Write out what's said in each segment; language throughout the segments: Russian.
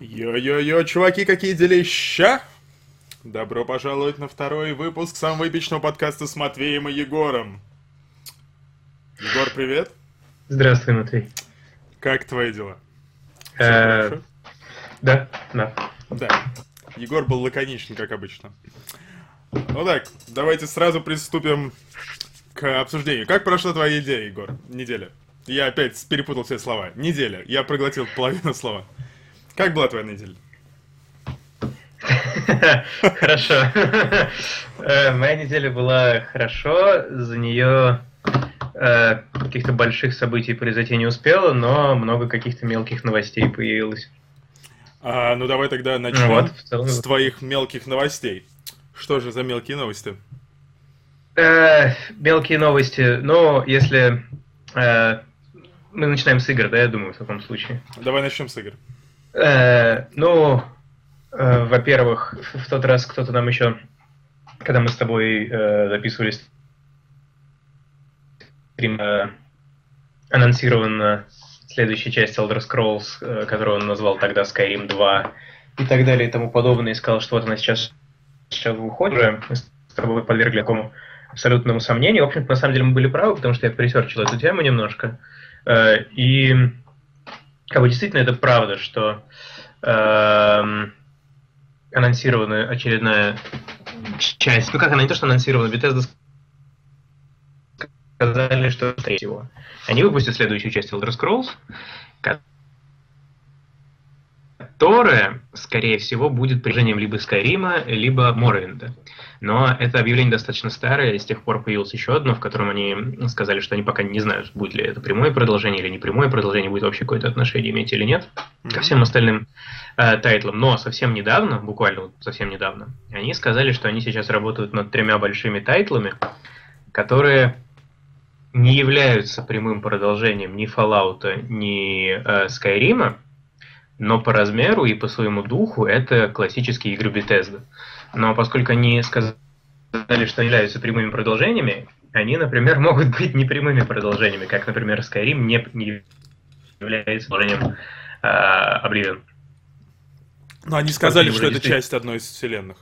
Йо-йо-йо, чуваки, какие делища! Добро пожаловать на второй выпуск самого эпичного подкаста с Матвеем и Егором. Егор, привет. Здравствуй, Матвей. Как твои дела? Э, хорошо? Да, да. Да. Егор был лаконичен, как обычно. Ну так, давайте сразу приступим к обсуждению. Как прошла твоя идея, Егор? Неделя. Я опять перепутал все слова. Неделя. Я проглотил половину слова. Как была твоя неделя? Хорошо. Э, моя неделя была хорошо. За нее э, каких-то больших событий произойти не успело, но много каких-то мелких новостей появилось. А, ну давай тогда начнем вот, целом... с твоих мелких новостей. Что же за мелкие новости? Э, мелкие новости. Ну, если э, мы начинаем с игр, да, я думаю, в таком случае. Давай начнем с игр. Э, ну, э, во-первых, в тот раз кто-то нам еще, когда мы с тобой э, записывались, э, анонсирована следующая часть Elder Scrolls, э, которую он назвал тогда Skyrim 2 и так далее и тому подобное, и сказал, что вот она сейчас, сейчас выходит, мы с тобой подвергли такому абсолютному сомнению. В общем-то, на самом деле мы были правы, потому что я пресерчил эту тему немножко. Э, и как бы действительно это правда, что э, анонсирована очередная часть. Ну как она не то, что анонсирована, Bethesda сказали, что всего. Они выпустят следующую часть Elder Scrolls, которая, скорее всего, будет приложением либо Skyrim, либо Morrowind. Но это объявление достаточно старое, и с тех пор появилось еще одно, в котором они сказали, что они пока не знают, будет ли это прямое продолжение или не прямое продолжение, будет вообще какое-то отношение иметь или нет mm-hmm. ко всем остальным э, тайтлам. Но совсем недавно, буквально вот совсем недавно, они сказали, что они сейчас работают над тремя большими тайтлами, которые не являются прямым продолжением ни Fallout, ни э, Skyrim, но по размеру и по своему духу это классические игры Bethesda. Но поскольку они сказали, что являются прямыми продолжениями, они, например, могут быть непрямыми продолжениями, как, например, Skyrim не, не является продолжением э, Oblivion. Но они сказали, что это часть одной из вселенных.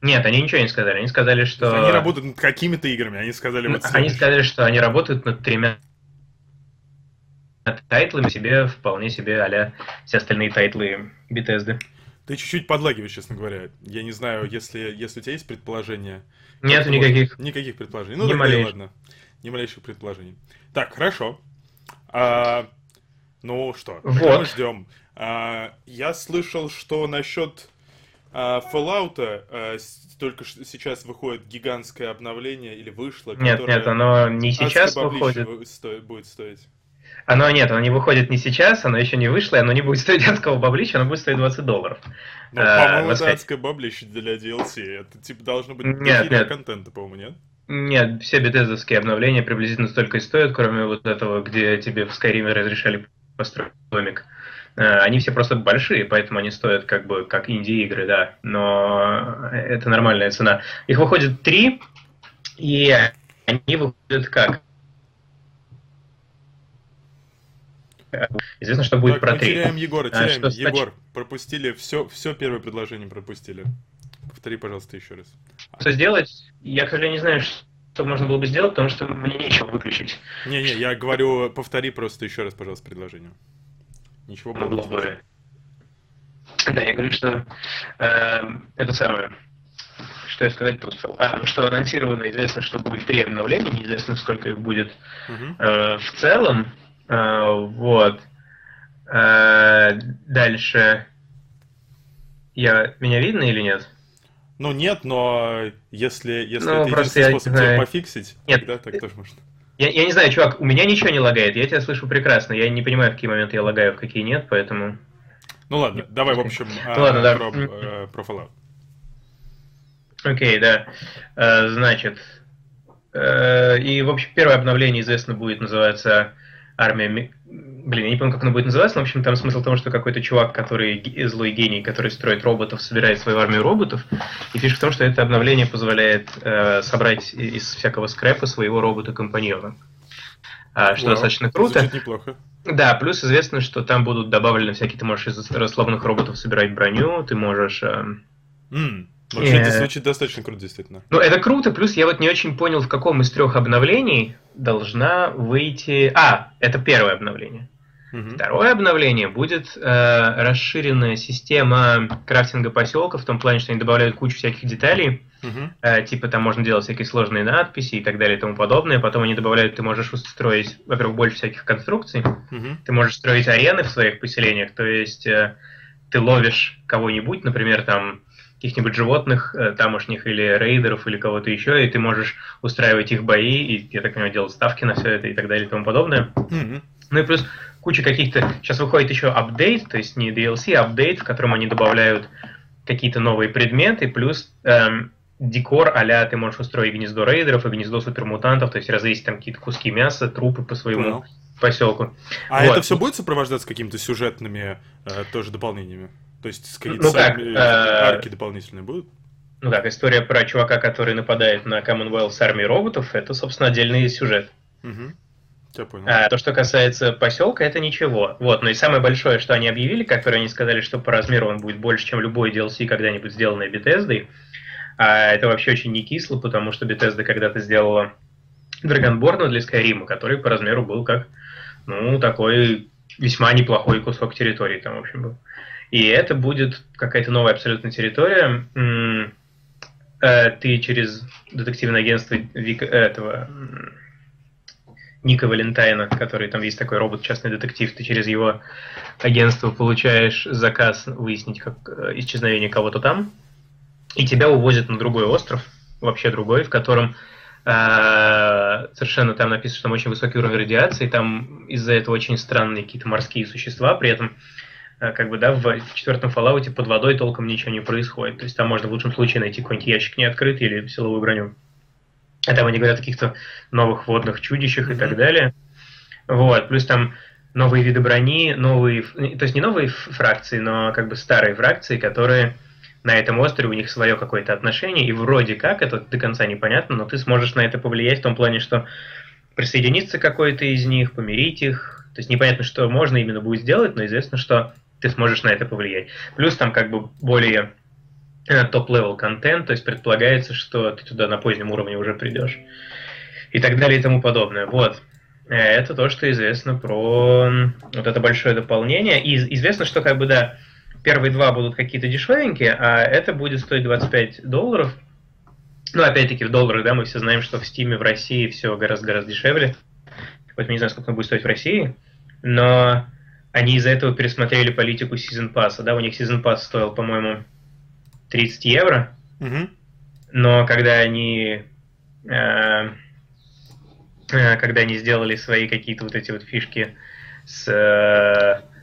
Нет, они ничего не сказали. Они сказали, что... Они работают над какими-то играми. Они сказали вот Они сказали, что они работают над тремя тайтлами себе, вполне себе а все остальные тайтлы Bethesda. Ты чуть-чуть подлагиваешь, честно говоря. Я не знаю, если, если у тебя есть предположения. Нет никаких. Никаких предположений. Ну, тогда ладно. Ни малейших предположений. Так, хорошо. А, ну что, вот. мы ждем. А, я слышал, что насчет а, Fallout а, только сейчас выходит гигантское обновление или вышло. Нет, нет, оно не сейчас выходит. будет стоить. Оно нет, оно не выходит не сейчас, оно еще не вышло, и оно не будет стоить адского баблища, оно будет стоить 20 долларов. Ну, по-моему, это адское баблище для DLC. Это типа должно быть нет, нет. контента, по-моему, нет? Нет, все бетездовские обновления приблизительно столько и стоят, кроме вот этого, где тебе в Skyrim разрешали построить домик. Э, они все просто большие, поэтому они стоят как бы как инди-игры, да. Но это нормальная цена. Их выходит три, и они выходят как? Известно, что будет так, про три. теряем Егора, а, теряем. А, что, Егор, пропустили, все, все первое предложение пропустили. Повтори, пожалуйста, еще раз. Что сделать? Я, к сожалению, не знаю, что можно было бы сделать, потому что мне нечего выключить. Не-не, я говорю, повтори просто еще раз, пожалуйста, предложение. Ничего было бы. Да, я говорю, что э, это самое. Что я сказать тут? А, что анонсировано, известно, что будет три обновления, неизвестно, сколько их будет uh-huh. э, в целом. Э, вот. Э, дальше. Я, меня видно или нет? Ну нет, но если, если ну, это единственный способ тебя пофиксить, нет, тогда так тоже можно. Я, я не знаю, чувак, у меня ничего не лагает, я тебя слышу прекрасно. Я не понимаю, в какие моменты я лагаю, в какие нет, поэтому. Ну ладно, давай, в общем, ну, ладно, да. про, про Fallout. Окей, да. Э, значит. И, в общем, первое обновление, известно, будет называться армия... Блин, я не помню, как оно будет называться, но, в общем, там смысл в том, что какой-то чувак, который злой гений, который строит роботов, собирает свою армию роботов. И фишка в том, что это обновление позволяет э, собрать из всякого скрэпа своего робота-компаньона. а, что Вау, достаточно круто. Звучит неплохо. Да, плюс известно, что там будут добавлены всякие, ты можешь из расслабленных роботов собирать броню, ты можешь... Mm. Вообще, это звучит достаточно круто, действительно. Ну, это круто, плюс я вот не очень понял, в каком из трех обновлений должна выйти... А, это первое обновление. Угу. Второе обновление будет э, расширенная система крафтинга поселка, в том плане, что они добавляют кучу всяких деталей, угу. э, типа там можно делать всякие сложные надписи и так далее и тому подобное. Потом они добавляют, ты можешь устроить, во-первых, больше всяких конструкций, угу. ты можешь строить арены в своих поселениях, то есть э, ты ловишь кого-нибудь, например, там каких-нибудь животных э, тамошних или рейдеров или кого-то еще, и ты можешь устраивать их бои, и, я так понимаю, делать ставки на все это и так далее и тому подобное. Mm-hmm. Ну и плюс куча каких-то... Сейчас выходит еще апдейт, то есть не DLC, а апдейт, в котором они добавляют какие-то новые предметы, плюс эм, декор а ты можешь устроить гнездо рейдеров и гнездо супермутантов, то есть развесить там какие-то куски мяса, трупы по своему Понял. Поселку. А вот. это все будет сопровождаться какими-то сюжетными э, тоже дополнениями? То есть какие-то ну, как, э, арки дополнительные будут? Ну как, история про чувака, который нападает на Commonwealth с армией роботов, это, собственно, отдельный сюжет. Угу. Я понял. А, то, что касается поселка, это ничего. Вот, но и самое большое, что они объявили, которое они сказали, что по размеру он будет больше, чем любой DLC, когда-нибудь сделанный Bethesda. А это вообще очень не кисло, потому что Bethesda когда-то сделала Dragonborn для Skyrim, который по размеру был как, ну, такой весьма неплохой кусок территории там, в общем, был. И это будет какая-то новая абсолютно территория. Э, ты через детективное агентство этого Ника Валентайна, который там есть такой робот, частный детектив, ты через его агентство получаешь заказ выяснить как э, исчезновение кого-то там, и тебя увозят на другой остров, вообще другой, в котором э, совершенно там написано, что там очень высокий уровень радиации, там из-за этого очень странные какие-то морские существа, при этом Э, как бы, да, в, в четвертом Fallout под водой толком ничего не происходит. То есть там можно в лучшем случае найти какой-нибудь ящик не открытый или силовую броню. А там они говорят о каких-то новых водных чудищах и так далее. Вот, плюс там новые виды брони, новые, то есть не новые фракции, но как бы старые фракции, которые на этом острове, у них свое какое-то отношение, и вроде как, это до конца непонятно, но ты сможешь на это повлиять в том плане, что присоединиться какой-то из них, помирить их, то есть непонятно, что можно именно будет сделать, но известно, что ты сможешь на это повлиять. Плюс там как бы более э, top-level контент, то есть предполагается, что ты туда на позднем уровне уже придешь. И так далее и тому подобное. Вот. Э, это то, что известно про вот это большое дополнение. И известно, что как бы, да, первые два будут какие-то дешевенькие, а это будет стоить 25 долларов. Ну, опять-таки, в долларах, да, мы все знаем, что в Стиме в России все гораздо-гораздо дешевле. Поэтому не знаю, сколько он будет стоить в России. Но они из-за этого пересмотрели политику Season Pass. Да, у них Season Pass стоил, по-моему, 30 евро. Угу. Но когда они э, э, когда они сделали свои какие-то вот эти вот фишки с э,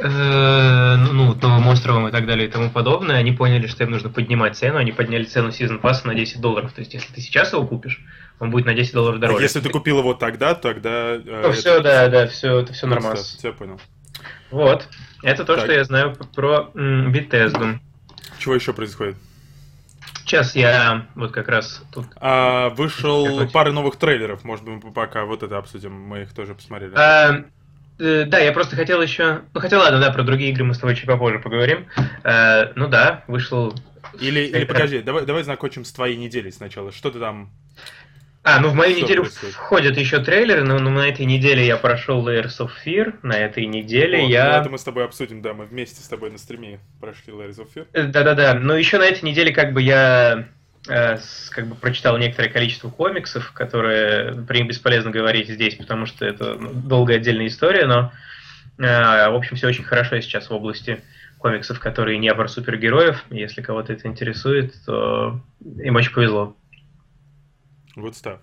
ну, новым островом и так далее и тому подобное, они поняли, что им нужно поднимать цену, они подняли цену Season Pass на 10 долларов. То есть, если ты сейчас его купишь, он будет на 10 долларов а дороже. А если ты купил его тогда, тогда... Э, ну, это... все, да, да, все, это все нормально. Все, понял. Вот. Это то, так. что я знаю про м, Bethesda. Чего еще происходит? Сейчас я вот как раз тут... А, вышел пара новых трейлеров, может быть, мы пока вот это обсудим, мы их тоже посмотрели. А, э, да, я просто хотел еще... Ну, хотел, ладно, да, про другие игры мы с тобой чуть попозже поговорим. Э, ну да, вышел... Или, или подожди, давай, давай закончим с твоей неделей сначала. Что ты там а, ну в мою Что неделю происходит? входят еще трейлеры, но, но на этой неделе я прошел Layers of Fear, на этой неделе вот, я... Ну, это мы с тобой обсудим, да, мы вместе с тобой на стриме прошли Layers of Fear. Э, да-да-да, но еще на этой неделе как бы я э, как бы прочитал некоторое количество комиксов, которые, про них бесполезно говорить здесь, потому что это ну, долгая отдельная история, но э, в общем все очень хорошо сейчас в области комиксов, которые не про супергероев. Если кого-то это интересует, то им очень повезло. Good stuff.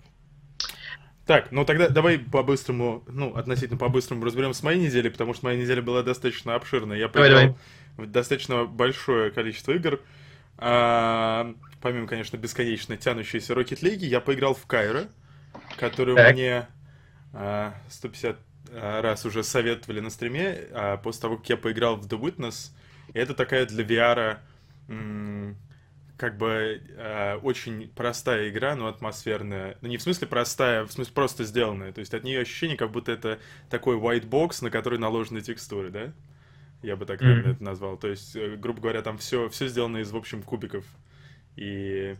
Так, ну тогда давай по-быстрому, ну, относительно по-быстрому разберем с моей недели, потому что моя неделя была достаточно обширная. Я поиграл в достаточно большое количество игр. А, помимо, конечно, бесконечно тянущейся Rocket League, я поиграл в Кайра, которую так. мне а, 150 а, раз уже советовали на стриме, а после того, как я поиграл в The Witness. Это такая для VR как бы э, очень простая игра, но атмосферная. Ну, не в смысле простая, в смысле просто сделанная. То есть от нее ощущение, как будто это такой white box, на который наложены текстуры, да? Я бы так, наверное, mm-hmm. это назвал. То есть, э, грубо говоря, там все, все сделано из, в общем, кубиков. И...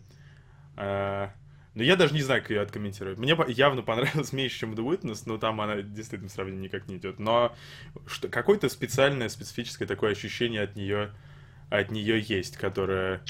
Э, ну, я даже не знаю, как ее откомментировать. Мне явно понравилось меньше, чем The Witness, но там она действительно сравнение никак не идет. Но что, какое-то специальное, специфическое такое ощущение от нее, от нее есть, которое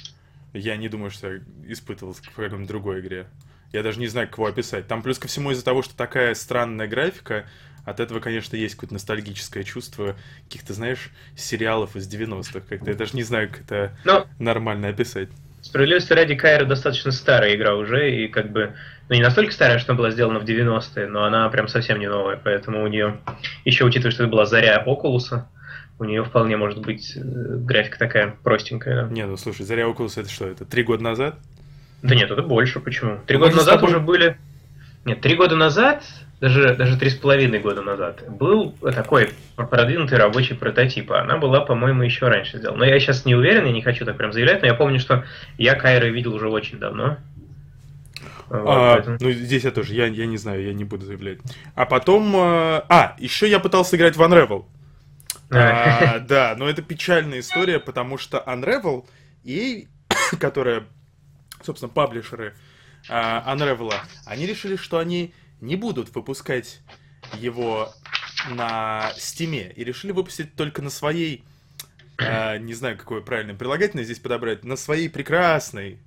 я не думаю, что я испытывал в какой-нибудь другой игре. Я даже не знаю, как его описать. Там плюс ко всему из-за того, что такая странная графика, от этого, конечно, есть какое-то ностальгическое чувство каких-то, знаешь, сериалов из 90-х. Как-то я даже не знаю, как это Но... нормально описать. Справедливости ради, Кайра достаточно старая игра уже, и как бы, ну не настолько старая, что она была сделана в 90-е, но она прям совсем не новая, поэтому у нее, еще учитывая, что это была заря Окулуса, у нее вполне может быть э, графика такая простенькая. Да. Не, ну слушай, Заря Oculus это что, это три года назад? Да нет, это больше, почему? Три ну, года назад тобой... уже были... Нет, три года назад, даже, даже три с половиной года назад, был такой продвинутый рабочий прототип. Она была, по-моему, еще раньше сделана. Но я сейчас не уверен, я не хочу так прям заявлять, но я помню, что я Кайра видел уже очень давно. Вот, а, поэтому... Ну, здесь я тоже, я, я не знаю, я не буду заявлять. А потом... А, а еще я пытался играть в Unravel. А, да, но это печальная история, потому что Unravel и которая, собственно, паблишеры а, Unravel, они решили, что они не будут выпускать его на Стиме. И решили выпустить только на своей, э, не знаю, какое правильное прилагательное здесь подобрать, на своей прекрасной,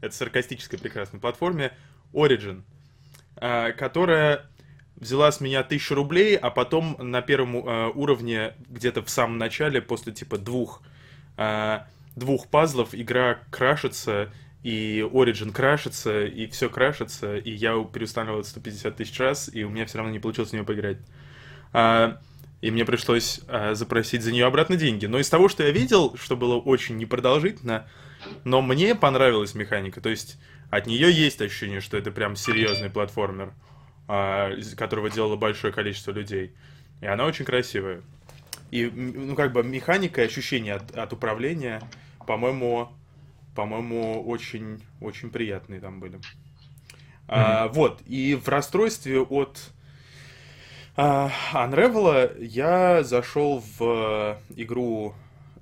это саркастической прекрасной платформе Origin, э, которая взяла с меня тысячу рублей, а потом на первом э, уровне, где-то в самом начале, после типа двух, э, двух пазлов, игра крашится, и Origin крашится, и все крашится, и я переустанавливал 150 тысяч раз, и у меня все равно не получилось в нее поиграть. А, и мне пришлось а, запросить за нее обратно деньги. Но из того, что я видел, что было очень непродолжительно, но мне понравилась механика. То есть от нее есть ощущение, что это прям серьезный платформер. А, которого делало большое количество людей. И она очень красивая. И, ну, как бы механика и ощущения от, от управления, по-моему, по-моему, очень, очень приятные там были. Mm-hmm. А, вот, и в расстройстве от а, Unravel я зашел в игру,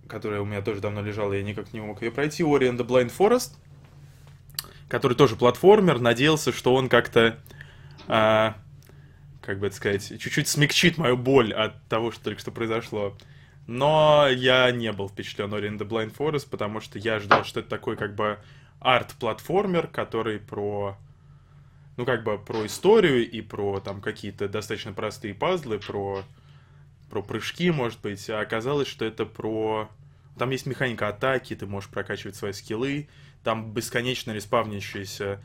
которая у меня тоже давно лежала, я никак не мог ее пройти, Ori and the Blind Forest, который тоже платформер, надеялся, что он как-то а, как бы это сказать, чуть-чуть смягчит мою боль от того, что только что произошло. Но я не был впечатлен Ori in the Blind Forest, потому что я ждал, что это такой как бы арт-платформер, который про ну, как бы про историю и про там какие-то достаточно простые пазлы, про, про прыжки, может быть. А оказалось, что это про... Там есть механика атаки, ты можешь прокачивать свои скиллы, там бесконечно респавнящиеся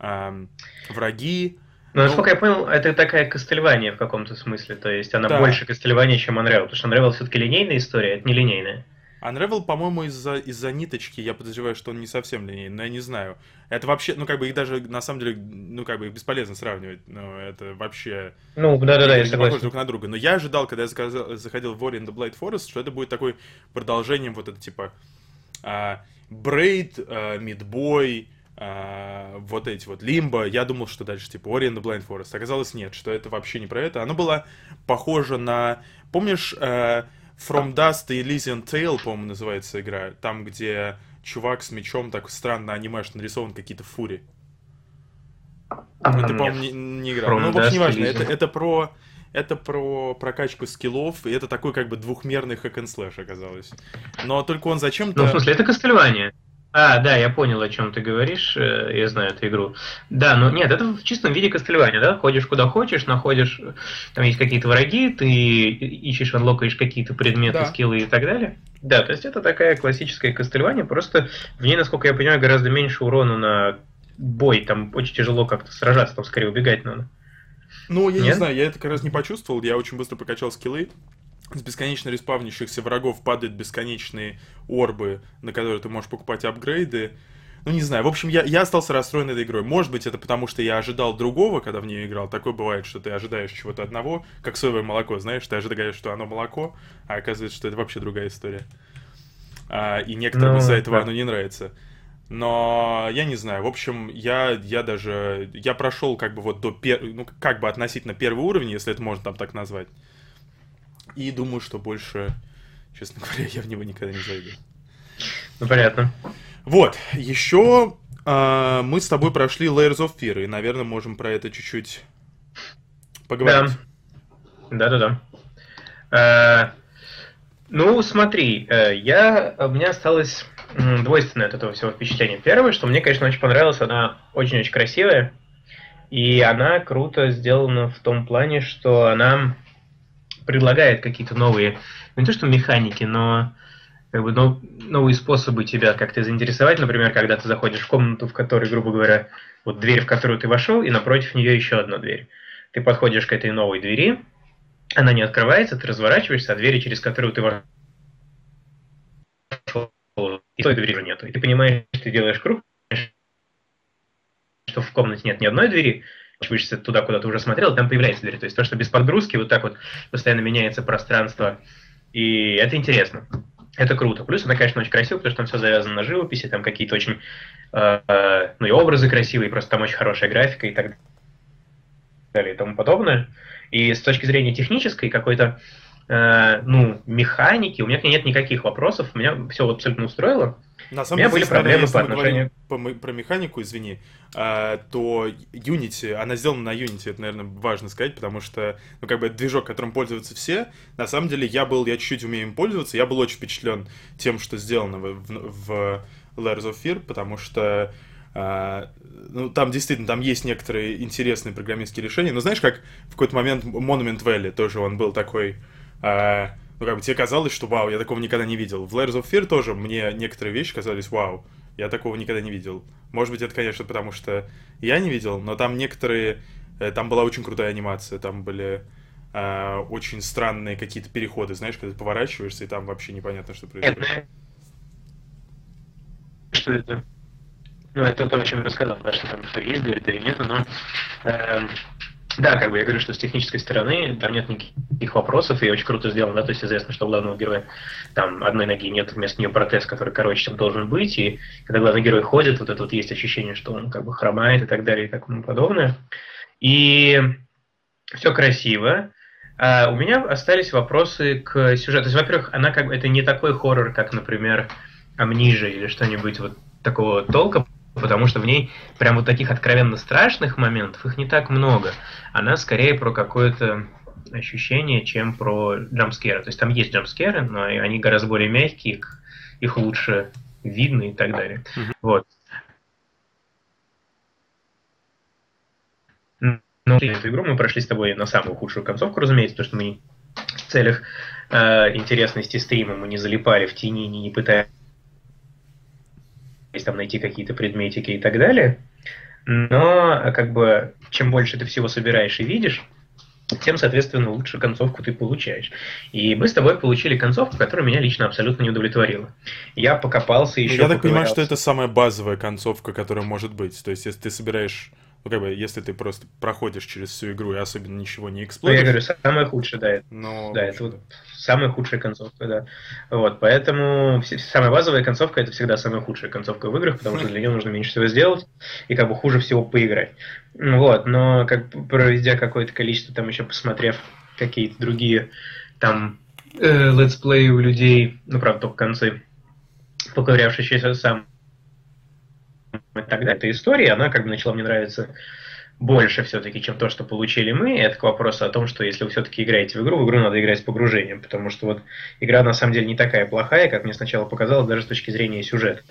эм, враги, ну, насколько я понял, это такая Кастельвания в каком-то смысле, то есть она да. больше Кастельвания, чем Unravel, потому что Unravel все-таки линейная история, это не линейная. Unravel, по-моему, из-за из-за ниточки, я подозреваю, что он не совсем линейный, но я не знаю. Это вообще, ну, как бы их даже, на самом деле, ну, как бы их бесполезно сравнивать, ну, это вообще... Ну, да-да-да, я согласен. друг на друга. Но я ожидал, когда я заказал, заходил в Ori and the Blade Forest, что это будет такой продолжением вот это, типа, а, Braid, а, а, вот эти вот Лимбо, я думал, что дальше типа Ori and the Blind Forest. Оказалось, нет, что это вообще не про это. Оно было похоже на... Помнишь, uh, From Dust и Elysian Tale, по-моему, называется игра? Там, где чувак с мечом так странно анимаш нарисован какие-то фури. Ну, ты, по-моему, не, не играл. From ну, в общем, неважно. Это, это про это про прокачку скиллов, и это такой как бы двухмерный хэк слэш оказалось. Но только он зачем-то... Ну, в смысле, это Кастельвания. А, да, я понял, о чем ты говоришь, э, я знаю эту игру. Да, но нет, это в чистом виде Кастельвания, да? Ходишь куда хочешь, находишь, там есть какие-то враги, ты ищешь, анлокаешь какие-то предметы, да. скиллы и так далее. Да, то есть это такая классическая Кастельвания, просто в ней, насколько я понимаю, гораздо меньше урона на бой, там очень тяжело как-то сражаться, там скорее убегать надо. Ну, я Нет? не знаю, я это как раз не почувствовал, я очень быстро прокачал скиллы, с бесконечно респавнящихся врагов падают бесконечные орбы, на которые ты можешь покупать апгрейды. Ну, не знаю. В общем, я, я остался расстроен этой игрой. Может быть, это потому, что я ожидал другого, когда в нее играл. Такое бывает, что ты ожидаешь чего-то одного, как соевое молоко, знаешь, ты ожидаешь, что оно молоко, а оказывается, что это вообще другая история. А, и некоторым ну, из-за этого да. оно не нравится. Но я не знаю, в общем, я, я даже, я прошел как бы вот до, пер, ну, как бы относительно первого уровня, если это можно там так назвать. И думаю, что больше, честно говоря, я в него никогда не зайду. Ну, понятно. Вот, еще э, мы с тобой прошли Layers of Fear, и, наверное, можем про это чуть-чуть поговорить. Да, да, да. Э, ну, смотри, э, я, у меня осталось двойственное от этого всего впечатление. Первое, что мне, конечно, очень понравилось, она очень-очень красивая, и она круто сделана в том плане, что она предлагает какие-то новые, не то что механики, но как бы нов, новые способы тебя как-то заинтересовать. Например, когда ты заходишь в комнату, в которой, грубо говоря, вот дверь, в которую ты вошел, и напротив нее еще одна дверь. Ты подходишь к этой новой двери, она не открывается, ты разворачиваешься, а двери, через которую ты вошел, и той двери уже нету. И ты понимаешь, ты делаешь круг, что в комнате нет ни одной двери, вышься туда, куда ты уже смотрел, там появляется дверь. То есть то, что без подгрузки вот так вот постоянно меняется пространство, и это интересно. Это круто. Плюс она, конечно, очень красивая, потому что там все завязано на живописи, там какие-то очень, э, ну и образы красивые, просто там очень хорошая графика и так далее и тому подобное. И с точки зрения технической какой-то Э, ну, механики, у меня нет никаких вопросов, меня все абсолютно устроило. На самом деле, были проблемы по отношению... По, про механику, извини, э, то Unity, она сделана на Unity, это, наверное, важно сказать, потому что, ну, как бы, движок, которым пользуются все, на самом деле, я был, я чуть-чуть умею им пользоваться, я был очень впечатлен тем, что сделано в, в, в Layers of Fear, потому что Uh, ну, там действительно, там есть некоторые интересные программистские решения. Но знаешь, как в какой-то момент Monument Valley тоже он был такой а, ну, как бы тебе казалось, что вау, я такого никогда не видел. В Layers of Fear тоже мне некоторые вещи казались вау, я такого никогда не видел. Может быть, это, конечно, потому что я не видел, но там некоторые... Э, там была очень крутая анимация, там были э, очень странные какие-то переходы, знаешь, когда ты поворачиваешься, и там вообще непонятно, что происходит. Что это? Ну, это то, о чем я рассказал, да, что там что есть да и нет, но... Э, да, как бы я говорю, что с технической стороны там нет никаких вопросов, и очень круто сделано, да, то есть известно, что у главного героя там одной ноги нет, вместо нее протез, который короче, чем должен быть, и когда главный герой ходит, вот это вот есть ощущение, что он как бы хромает и так далее и так подобное. И все красиво. А у меня остались вопросы к сюжету. То есть, во-первых, она как бы это не такой хоррор, как, например, Амнижа или что-нибудь вот такого толка, потому что в ней прям вот таких откровенно страшных моментов, их не так много. Она скорее про какое-то ощущение, чем про джампскеры. То есть там есть джампскеры, но они гораздо более мягкие, их, их лучше видно и так далее. Mm-hmm. Вот. Но эту игру мы прошли с тобой на самую худшую концовку, разумеется, потому что мы в целях э, интересности стрима мы не залипали в тени, не, не пытались там найти какие-то предметики и так далее. Но как бы чем больше ты всего собираешь и видишь, тем, соответственно, лучше концовку ты получаешь. И мы с тобой получили концовку, которая меня лично абсолютно не удовлетворила. Я покопался еще. Ну, я так понимаю, что это самая базовая концовка, которая может быть. То есть, если ты собираешь ну, как бы, если ты просто проходишь через всю игру и особенно ничего не эксплодишь... Ну, я говорю, самая худшая, да. Но, да, это вот самая худшая концовка, да. Вот, поэтому самая базовая концовка это всегда самая худшая концовка в играх, потому что для нее нужно меньше всего сделать и как бы хуже всего поиграть. Вот, но как проведя какое-то количество, там еще посмотрев какие-то другие там э, летсплеи у людей, ну, правда, только концы, поковырявшись сам далее. Эта история, она как бы начала мне нравиться больше все-таки, чем то, что получили мы. Это к вопросу о том, что если вы все-таки играете в игру, в игру надо играть с погружением, потому что вот игра на самом деле не такая плохая, как мне сначала показалось, даже с точки зрения сюжета.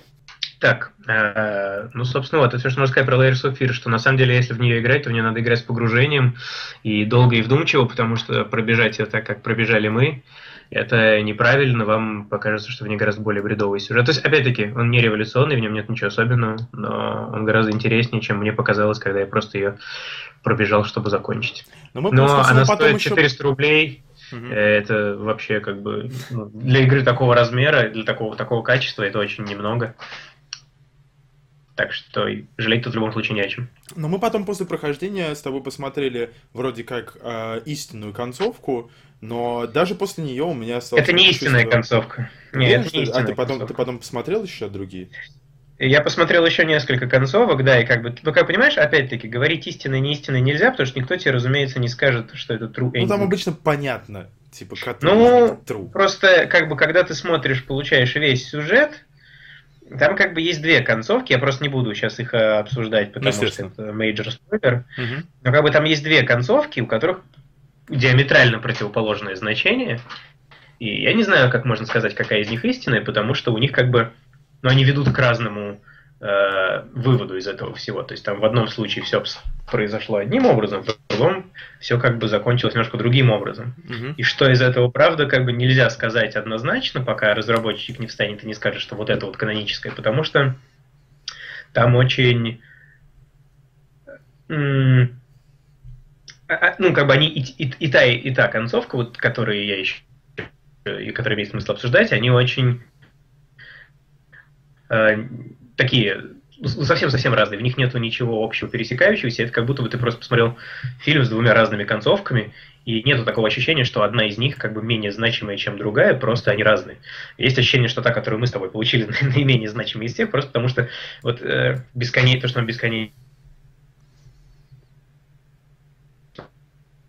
Так, э, ну, собственно, вот это все, что можно сказать про Layers of Fear, что на самом деле, если в нее играть, то в нее надо играть с погружением и долго и вдумчиво, потому что пробежать ее так, как пробежали мы, это неправильно, вам покажется, что в ней гораздо более бредовый сюжет. То есть, опять-таки, он не революционный, в нем нет ничего особенного, но он гораздо интереснее, чем мне показалось, когда я просто ее пробежал, чтобы закончить. Но, мы но она стоит 400 еще... рублей, Угу. Это вообще как бы ну, для игры такого размера, для такого, такого качества это очень немного. Так что жалеть тут в любом случае не о чем. Но мы потом после прохождения с тобой посмотрели вроде как э, истинную концовку, но даже после нее у меня осталось... Это не истинная чувство... концовка. Нет, это не истинная А ты потом, концовка. ты потом посмотрел еще другие? Я посмотрел еще несколько концовок, да, и как бы, ну, как понимаешь, опять-таки, говорить истинно и неистинно нельзя, потому что никто тебе, разумеется, не скажет, что это true ending. Ну, там обычно понятно, типа, Ну, true. просто, как бы, когда ты смотришь, получаешь весь сюжет, там как бы есть две концовки, я просто не буду сейчас их э, обсуждать, потому что это major spoiler. Угу. Но как бы там есть две концовки, у которых диаметрально противоположное значение. И я не знаю, как можно сказать, какая из них истинная, потому что у них как бы, ну, они ведут к разному э, выводу из этого всего. То есть там в одном случае все произошло одним образом, в другом все как бы закончилось немножко другим образом. Угу. И что из этого правда, как бы нельзя сказать однозначно, пока разработчик не встанет и не скажет, что вот это вот каноническое, потому что там очень... ну, как бы они и, и, и та, и, та концовка, вот, которые я еще и которые имеет смысл обсуждать, они очень э, такие совсем-совсем разные, в них нету ничего общего пересекающегося, это как будто бы ты просто посмотрел фильм с двумя разными концовками, и нету такого ощущения, что одна из них как бы менее значимая, чем другая, просто они разные. Есть ощущение, что та, которую мы с тобой получили, наименее значимая из всех, просто потому что вот э, бесконечно, то, что нам бесконечно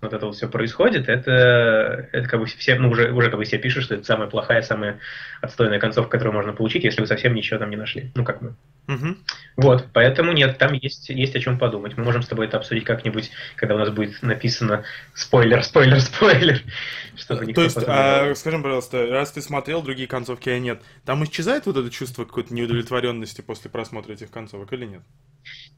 вот это вот все происходит, это, это как бы все, ну, уже, уже как бы все пишут, что это самая плохая, самая отстойная концовка, которую можно получить, если вы совсем ничего там не нашли. Ну, как мы. Угу. Вот, поэтому нет, там есть, есть о чем подумать. Мы можем с тобой это обсудить как-нибудь, когда у нас будет написано спойлер, спойлер, спойлер. Чтобы То есть, а, скажем, пожалуйста, раз ты смотрел другие концовки, а нет, там исчезает вот это чувство какой-то неудовлетворенности после просмотра этих концовок или нет?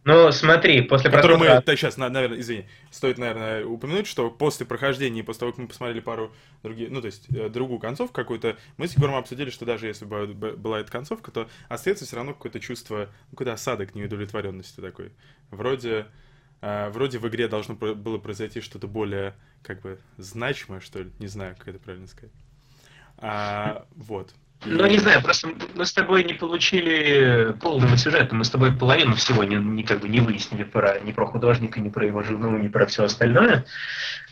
Ну, смотри, после Который просмотра... мы... Да, сейчас, наверное, извини, стоит, наверное, упомянуть, что после прохождения, после того, как мы посмотрели пару других, ну, то есть, э, другую концовку какую-то, мы с Егором обсудили, что даже если бы была эта концовка, то остается все равно какое-то чувство, ну, какой-то осадок неудовлетворенности такой. Вроде, э, вроде в игре должно было произойти что-то более, как бы, значимое, что ли, не знаю, как это правильно сказать. А, вот. Ну, не знаю, просто мы с тобой не получили полного сюжета, мы с тобой половину всего не, не, как бы не выяснили про, ни про художника, ни про его жену, ни про все остальное.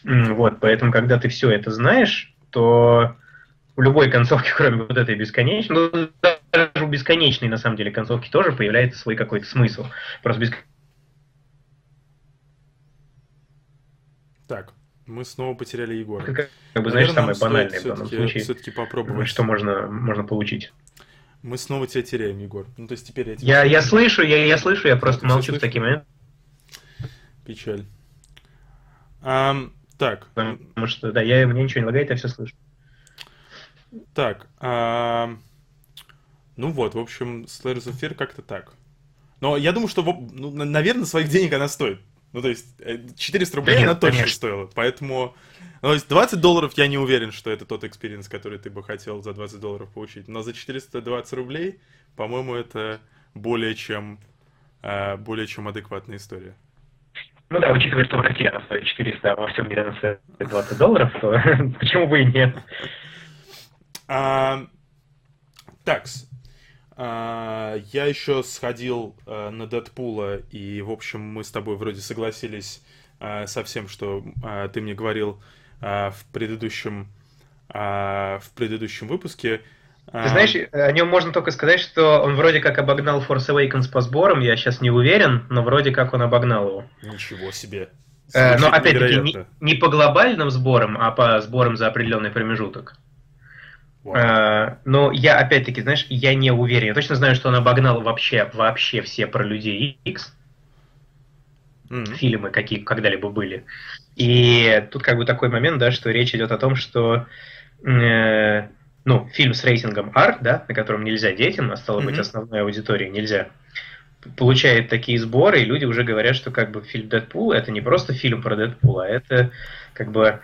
Вот, поэтому, когда ты все это знаешь, то у любой концовки, кроме вот этой бесконечной, ну, даже у бесконечной, на самом деле, концовки тоже появляется свой какой-то смысл. Просто бесконечный Так, мы снова потеряли Егора. Как, как бы, знаешь, самое банальное в данном случае. Все-таки попробовать. Что можно, можно получить. Мы снова тебя теряем, Егор. Ну, то есть теперь я тебя... Я, я слышу, я, я слышу, я просто а, молчу в такие моменты. Печаль. А, так. Потому что, да, я, мне ничего не лагает, я все слышу. Так. А, ну вот, в общем, Layers of Fear как-то так. Но я думаю, что, ну, наверное, своих денег она стоит. Ну, то есть, 400 э, рублей да она нет, точно конечно. стоила. Поэтому, ну, то есть, 20 долларов я не уверен, что это тот experience, который ты бы хотел за 20 долларов получить. Но за 420 рублей, по-моему, это более чем, э, более чем адекватная история. Ну да, учитывая, что в России она стоит 400, а во всем мире она стоит 20 долларов, то почему бы и нет? А, такс, я еще сходил а, на Дэдпула, и, в общем, мы с тобой вроде согласились а, со всем, что ты мне говорил в предыдущем, в предыдущем выпуске. Ты знаешь, о нем можно только сказать, что он вроде как обогнал Force Awakens по сборам, я сейчас не уверен, но вроде как он обогнал его. Ничего себе. Э, но опять-таки не, не по глобальным сборам, а по сборам за определенный промежуток. А, но я, опять-таки, знаешь, я не уверен. Я точно знаю, что он обогнал вообще, вообще все про людей X. Mm-hmm. Фильмы, какие когда-либо были. И тут как бы такой момент, да, что речь идет о том, что э, ну, фильм с рейтингом R, да, на котором нельзя детям, а стало mm-hmm. быть основной аудитории нельзя, получает такие сборы, и люди уже говорят, что как бы фильм Дэдпул это не просто фильм про Дэдпула, а это как бы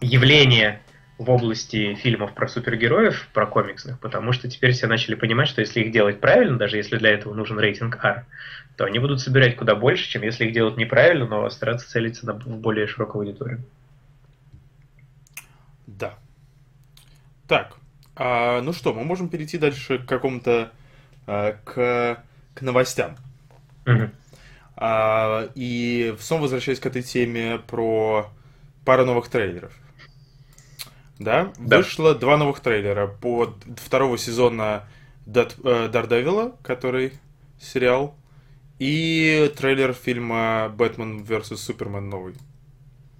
явление в области фильмов про супергероев, про комиксных, потому что теперь все начали понимать, что если их делать правильно, даже если для этого нужен рейтинг R, то они будут собирать куда больше, чем если их делать неправильно, но стараться целиться на, в более широкую аудиторию. Да. Так, а, ну что, мы можем перейти дальше к какому-то а, к, к новостям. Угу. А, и снова возвращаясь к этой теме про пару новых трейлеров да, да. вышло два новых трейлера по второго сезона Дардевила, который сериал, и трейлер фильма «Бэтмен vs. Супермен» новый.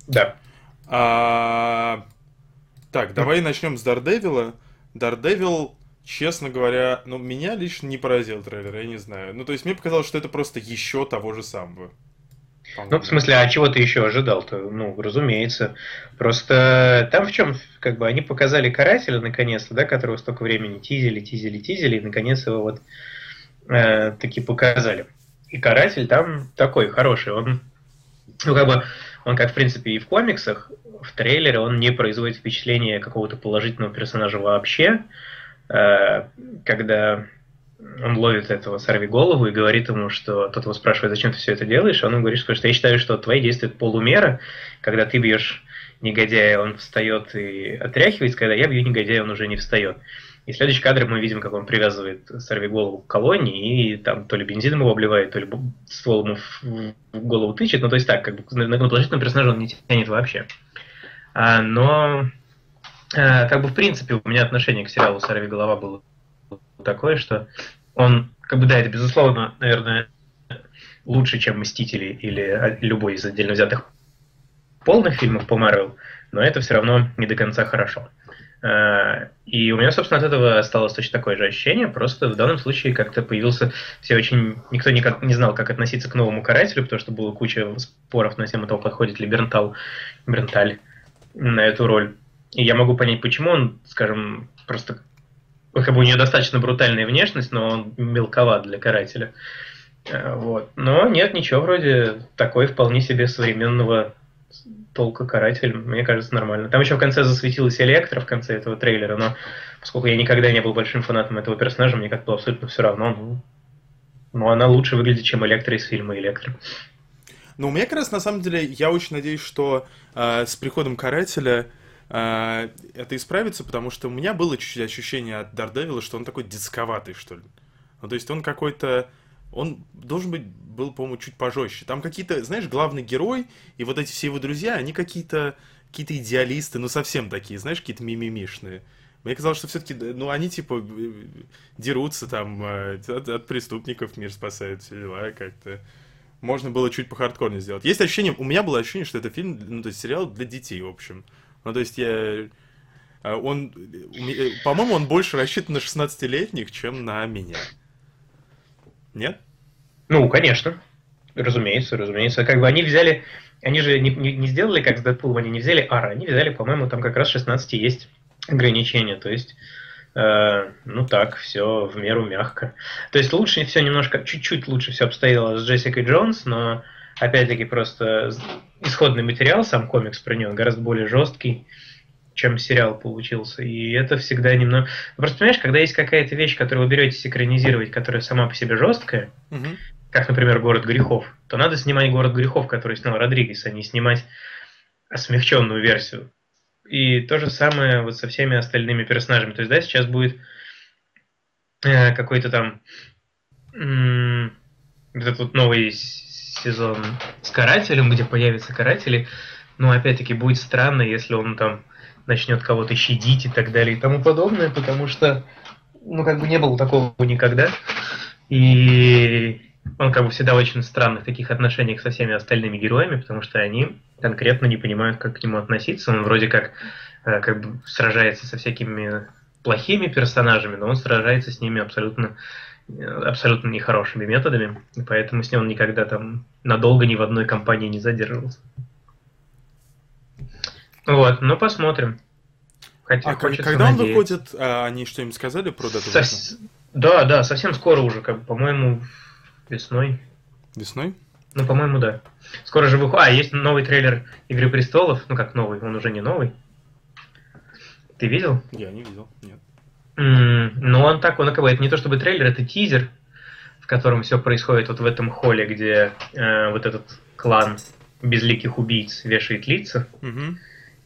Да. А, так, давай начнем с Дардевила. Дардевил, честно говоря, ну, меня лично не поразил трейлер, я не знаю. Ну, то есть мне показалось, что это просто еще того же самого. Ну, в смысле, а чего ты еще ожидал-то? Ну, разумеется. Просто там в чем, как бы, они показали карателя наконец-то, да, которого столько времени тизили, тизили, тизили, и наконец его вот э, таки показали. И каратель там такой хороший, он, ну, как бы, он как, в принципе, и в комиксах, в трейлере он не производит впечатление какого-то положительного персонажа вообще, э, когда он ловит этого сорви голову и говорит ему, что тот его спрашивает, зачем ты все это делаешь, он ему говорит, что я считаю, что твои действия полумера, когда ты бьешь негодяя, он встает и отряхивается, когда я бью негодяя, он уже не встает. И следующий кадр мы видим, как он привязывает сорви голову к колонии, и там то ли бензином его обливает, то ли ствол ему в, голову тычет. Ну, то есть так, как бы на положительного персонажа он не тянет вообще. А, но, а, как бы, в принципе, у меня отношение к сериалу «Сорви голова» было такое, что он, как бы, да, это, безусловно, наверное, лучше, чем «Мстители» или любой из отдельно взятых полных фильмов по Марвел, но это все равно не до конца хорошо. А, и у меня, собственно, от этого осталось точно такое же ощущение, просто в данном случае как-то появился, все очень, никто никак не знал, как относиться к новому карателю, потому что было куча споров на тему того, подходит ли Бернтал, Бернталь на эту роль. И я могу понять, почему он, скажем, просто как бы у нее достаточно брутальная внешность, но он мелковат для карателя. А, вот. Но нет, ничего вроде такой вполне себе современного толка каратель, мне кажется, нормально. Там еще в конце засветилась Электро в конце этого трейлера, но поскольку я никогда не был большим фанатом этого персонажа, мне как-то абсолютно все равно. Ну, ну, она лучше выглядит, чем Электро из фильма Электро. Ну, у меня как раз, на самом деле, я очень надеюсь, что э, с приходом Карателя э, это исправится, потому что у меня было чуть-чуть ощущение от Дардевила, что он такой детсковатый, что ли. Ну, то есть он какой-то он должен быть, был, по-моему, чуть пожестче. Там какие-то, знаешь, главный герой и вот эти все его друзья, они какие-то какие-то идеалисты, ну совсем такие, знаешь, какие-то мимимишные. Мне казалось, что все-таки, ну, они типа дерутся там э, от, от преступников, мир спасает, все дела как-то. Можно было чуть по-хардкорнее сделать. Есть ощущение, у меня было ощущение, что это фильм, ну, то есть сериал для детей, в общем. Ну, то есть я... Э, он, э, по-моему, он больше рассчитан на 16-летних, чем на меня. Нет? Ну, конечно. Разумеется, разумеется. Как бы они взяли... Они же не, не, не сделали, как с Дэдпулом, они не взяли Ара, они взяли, по-моему, там как раз 16 есть ограничения. То есть, э, ну так, все в меру мягко. То есть лучше все немножко, чуть-чуть лучше все обстояло с Джессикой Джонс, но опять-таки просто исходный материал, сам комикс про нее гораздо более жесткий чем сериал получился. И это всегда немного... Просто понимаешь, когда есть какая-то вещь, которую вы беретесь экранизировать, которая сама по себе жесткая, угу. как, например, «Город грехов», то надо снимать «Город грехов», который снял Родригес, а не снимать смягченную версию. И то же самое вот со всеми остальными персонажами. То есть, да, сейчас будет э, какой-то там вот этот вот новый сезон с карателем, где появятся каратели. Но опять-таки будет странно, если он там начнет кого-то щадить и так далее и тому подобное, потому что, ну, как бы не было такого никогда. И он как бы всегда в очень странных таких отношениях со всеми остальными героями, потому что они конкретно не понимают, как к нему относиться. Он вроде как, э, как бы сражается со всякими плохими персонажами, но он сражается с ними абсолютно абсолютно нехорошими методами, и поэтому с ним он никогда там надолго ни в одной компании не задерживался. Вот, ну посмотрим. Хотя, а когда надеяться. он выходит, а, они что-нибудь сказали про дату? Со... Да, да, совсем скоро уже, как по-моему, весной. Весной? Ну, по-моему, да. Скоро же выходит. А, есть новый трейлер Игры престолов. Ну как новый, он уже не новый. Ты видел? Я не видел, нет. Mm, ну, он так, он как бы, это не то чтобы трейлер, это тизер, в котором все происходит вот в этом холле, где э, вот этот клан безликих убийц вешает лица. Угу.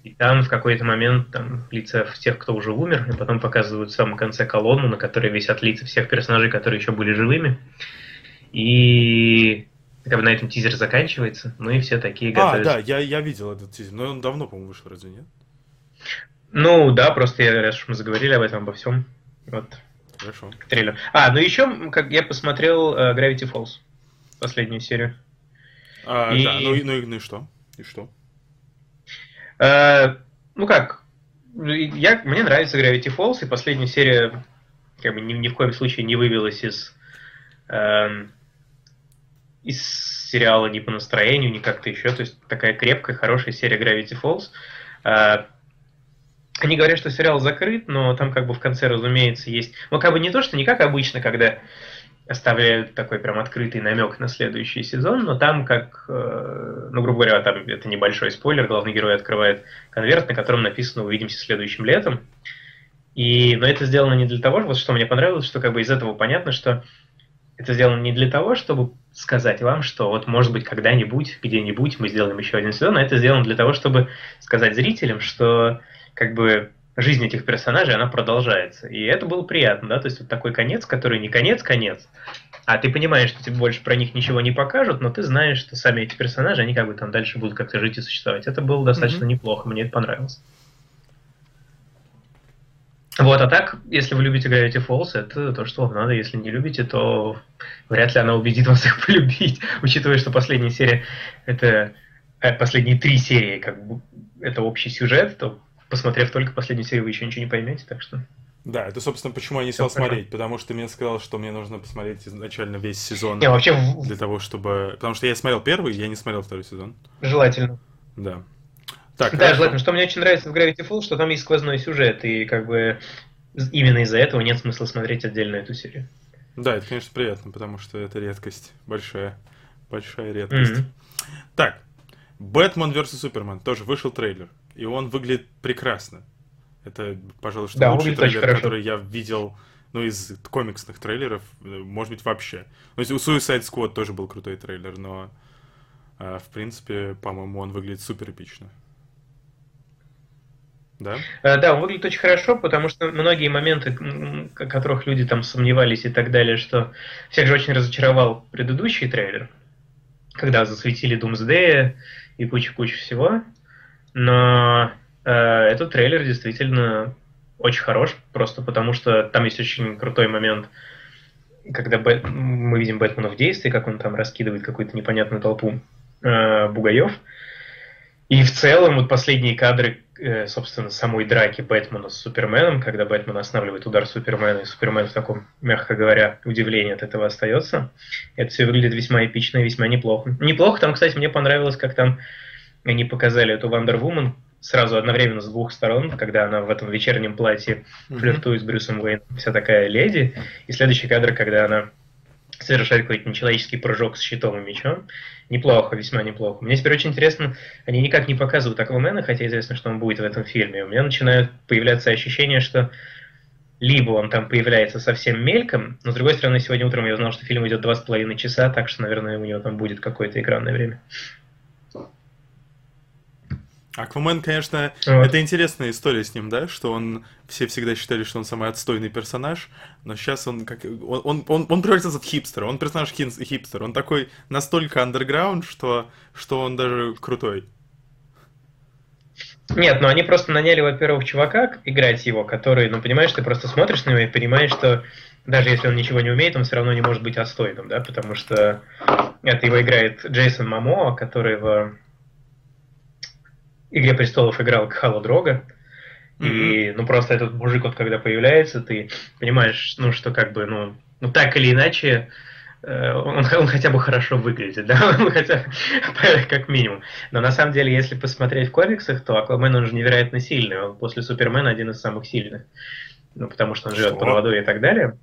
И там в какой-то момент там лица тех, кто уже умер, и потом показывают в самом конце колонну, на которой висят лица всех персонажей, которые еще были живыми. И как бы на этом тизер заканчивается, ну и все такие а, готовятся. А, да, я, я видел этот тизер, но он давно, по-моему, вышел, разве нет? Ну, да, просто я, раз уж мы заговорили об этом, обо всем, вот. Хорошо. Трейлер. А, ну еще, как я посмотрел uh, Gravity Falls, последнюю серию. А, и... Да, ну, ну, ну и что? И что? Uh, ну как, я, мне нравится Gravity Falls, и последняя серия как бы ни, ни в коем случае не вывелась из, э, из сериала ни по настроению, ни как-то еще. То есть такая крепкая, хорошая серия Gravity Falls. Они говорят, что сериал закрыт, но там как бы в конце, разумеется, есть... Ну, как бы не то, что не как обычно, когда оставляют такой прям открытый намек на следующий сезон, но там как, э, ну, грубо говоря, там это небольшой спойлер, главный герой открывает конверт, на котором написано «Увидимся следующим летом». И, но это сделано не для того, вот что мне понравилось, что как бы из этого понятно, что это сделано не для того, чтобы сказать вам, что вот может быть когда-нибудь, где-нибудь мы сделаем еще один сезон, а это сделано для того, чтобы сказать зрителям, что как бы жизнь этих персонажей, она продолжается. И это было приятно, да, то есть вот такой конец, который не конец-конец, а ты понимаешь, что тебе больше про них ничего не покажут, но ты знаешь, что сами эти персонажи, они как бы там дальше будут как-то жить и существовать. Это было достаточно mm-hmm. неплохо, мне это понравилось. Вот, а так, если вы любите Gravity Falls, это то, что вам надо. Если не любите, то вряд ли она убедит вас их полюбить, учитывая, что последняя серия это э, последние три серии, как бы это общий сюжет, то посмотрев только последнюю серию, вы еще ничего не поймете, так что. Да, это, собственно, почему я не стал смотреть, потому что мне сказал, что мне нужно посмотреть изначально весь сезон. Не, вообще... Для того, чтобы... Потому что я смотрел первый, я не смотрел второй сезон. Желательно. Да. Так, да, хорошо. желательно. Что мне очень нравится в Gravity Falls, что там есть сквозной сюжет, и как бы именно из-за этого нет смысла смотреть отдельно эту серию. Да, это, конечно, приятно, потому что это редкость. Большая, большая редкость. Mm-hmm. Так, Бэтмен vs. Супермен тоже вышел трейлер, и он выглядит прекрасно. Это, пожалуй, что да, лучший трейлер, который я видел ну, из комиксных трейлеров, может быть, вообще. Ну, у Suicide Squad тоже был крутой трейлер, но, э, в принципе, по-моему, он выглядит супер эпично. Да? Э, да, он выглядит очень хорошо, потому что многие моменты, о которых люди там сомневались и так далее, что всех же очень разочаровал предыдущий трейлер, когда засветили Doomsday и кучу-кучу всего. Но э, этот трейлер действительно очень хорош, просто потому что там есть очень крутой момент, когда Бэт... мы видим Бэтмена в действии, как он там раскидывает какую-то непонятную толпу э, бугаев. И в целом вот последние кадры Э, собственно, самой драки Бэтмена с Суперменом, когда Бэтмен останавливает удар Супермена, и Супермен в таком, мягко говоря, удивлении от этого остается. Это все выглядит весьма эпично и весьма неплохо. Неплохо там, кстати, мне понравилось, как там они показали эту Wonder Woman сразу одновременно с двух сторон, когда она в этом вечернем платье флиртует с Брюсом Уэйном, вся такая леди, и следующий кадр, когда она совершает какой-то нечеловеческий прыжок с щитом и мечом. Неплохо, весьма неплохо. Мне теперь очень интересно, они никак не показывают Аквамена, хотя известно, что он будет в этом фильме. У меня начинают появляться ощущения, что либо он там появляется совсем мельком, но с другой стороны, сегодня утром я узнал, что фильм идет два с половиной часа, так что, наверное, у него там будет какое-то экранное время. Аквамен, конечно, вот. это интересная история с ним, да, что он все всегда считали, что он самый отстойный персонаж, но сейчас он как он он он, он превратился в хипстера, он персонаж хипстер, он такой настолько андерграунд, что что он даже крутой. Нет, ну они просто наняли, во-первых, чувака играть его, который, ну понимаешь, ты просто смотришь на него и понимаешь, что даже если он ничего не умеет, он все равно не может быть отстойным, да, потому что это его играет Джейсон Мамо, который в Игре престолов играл Кхала Дрога. Mm-hmm. И, ну, просто этот мужик, вот когда появляется, ты понимаешь, ну, что как бы, ну, ну так или иначе, э, он, он хотя бы хорошо выглядит, да, он хотя как минимум. Но на самом деле, если посмотреть в комиксах, то Аквамен, он же невероятно сильный. Он после Супермена один из самых сильных. Ну, потому что он живет под водой и так далее.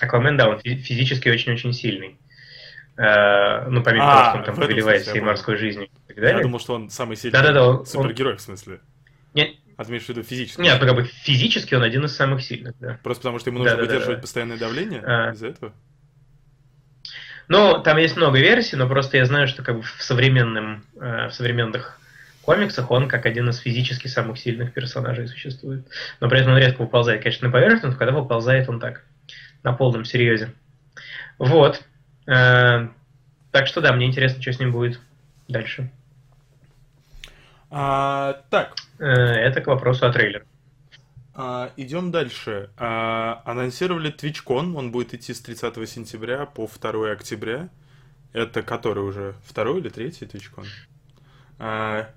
Аквамен, да, он физически очень-очень сильный. Э, ну, помимо а, того, что он там повелевает всей морской жизнью далее. Я думал, что он самый сильный да, да, да, супергерой, он... в смысле. Нет, а ты имеешь в виду физически? Нет, как бы физически он один из самых сильных, да. Просто потому что ему нужно да, выдерживать постоянное давление а... из-за этого? Ну, там есть много версий, но просто я знаю, что как бы в, современном, э, в современных комиксах он как один из физически самых сильных персонажей существует. Но при этом он редко выползает, конечно, на поверхность, но когда выползает он так, на полном серьезе. Вот. Э, так что да, мне интересно, что с ним будет дальше. А, так. Э, это к вопросу о трейлере. А, идем дальше. А, анонсировали TwitchCon, он будет идти с 30 сентября по 2 октября. Это который уже? Второй или третий TwitchCon? А,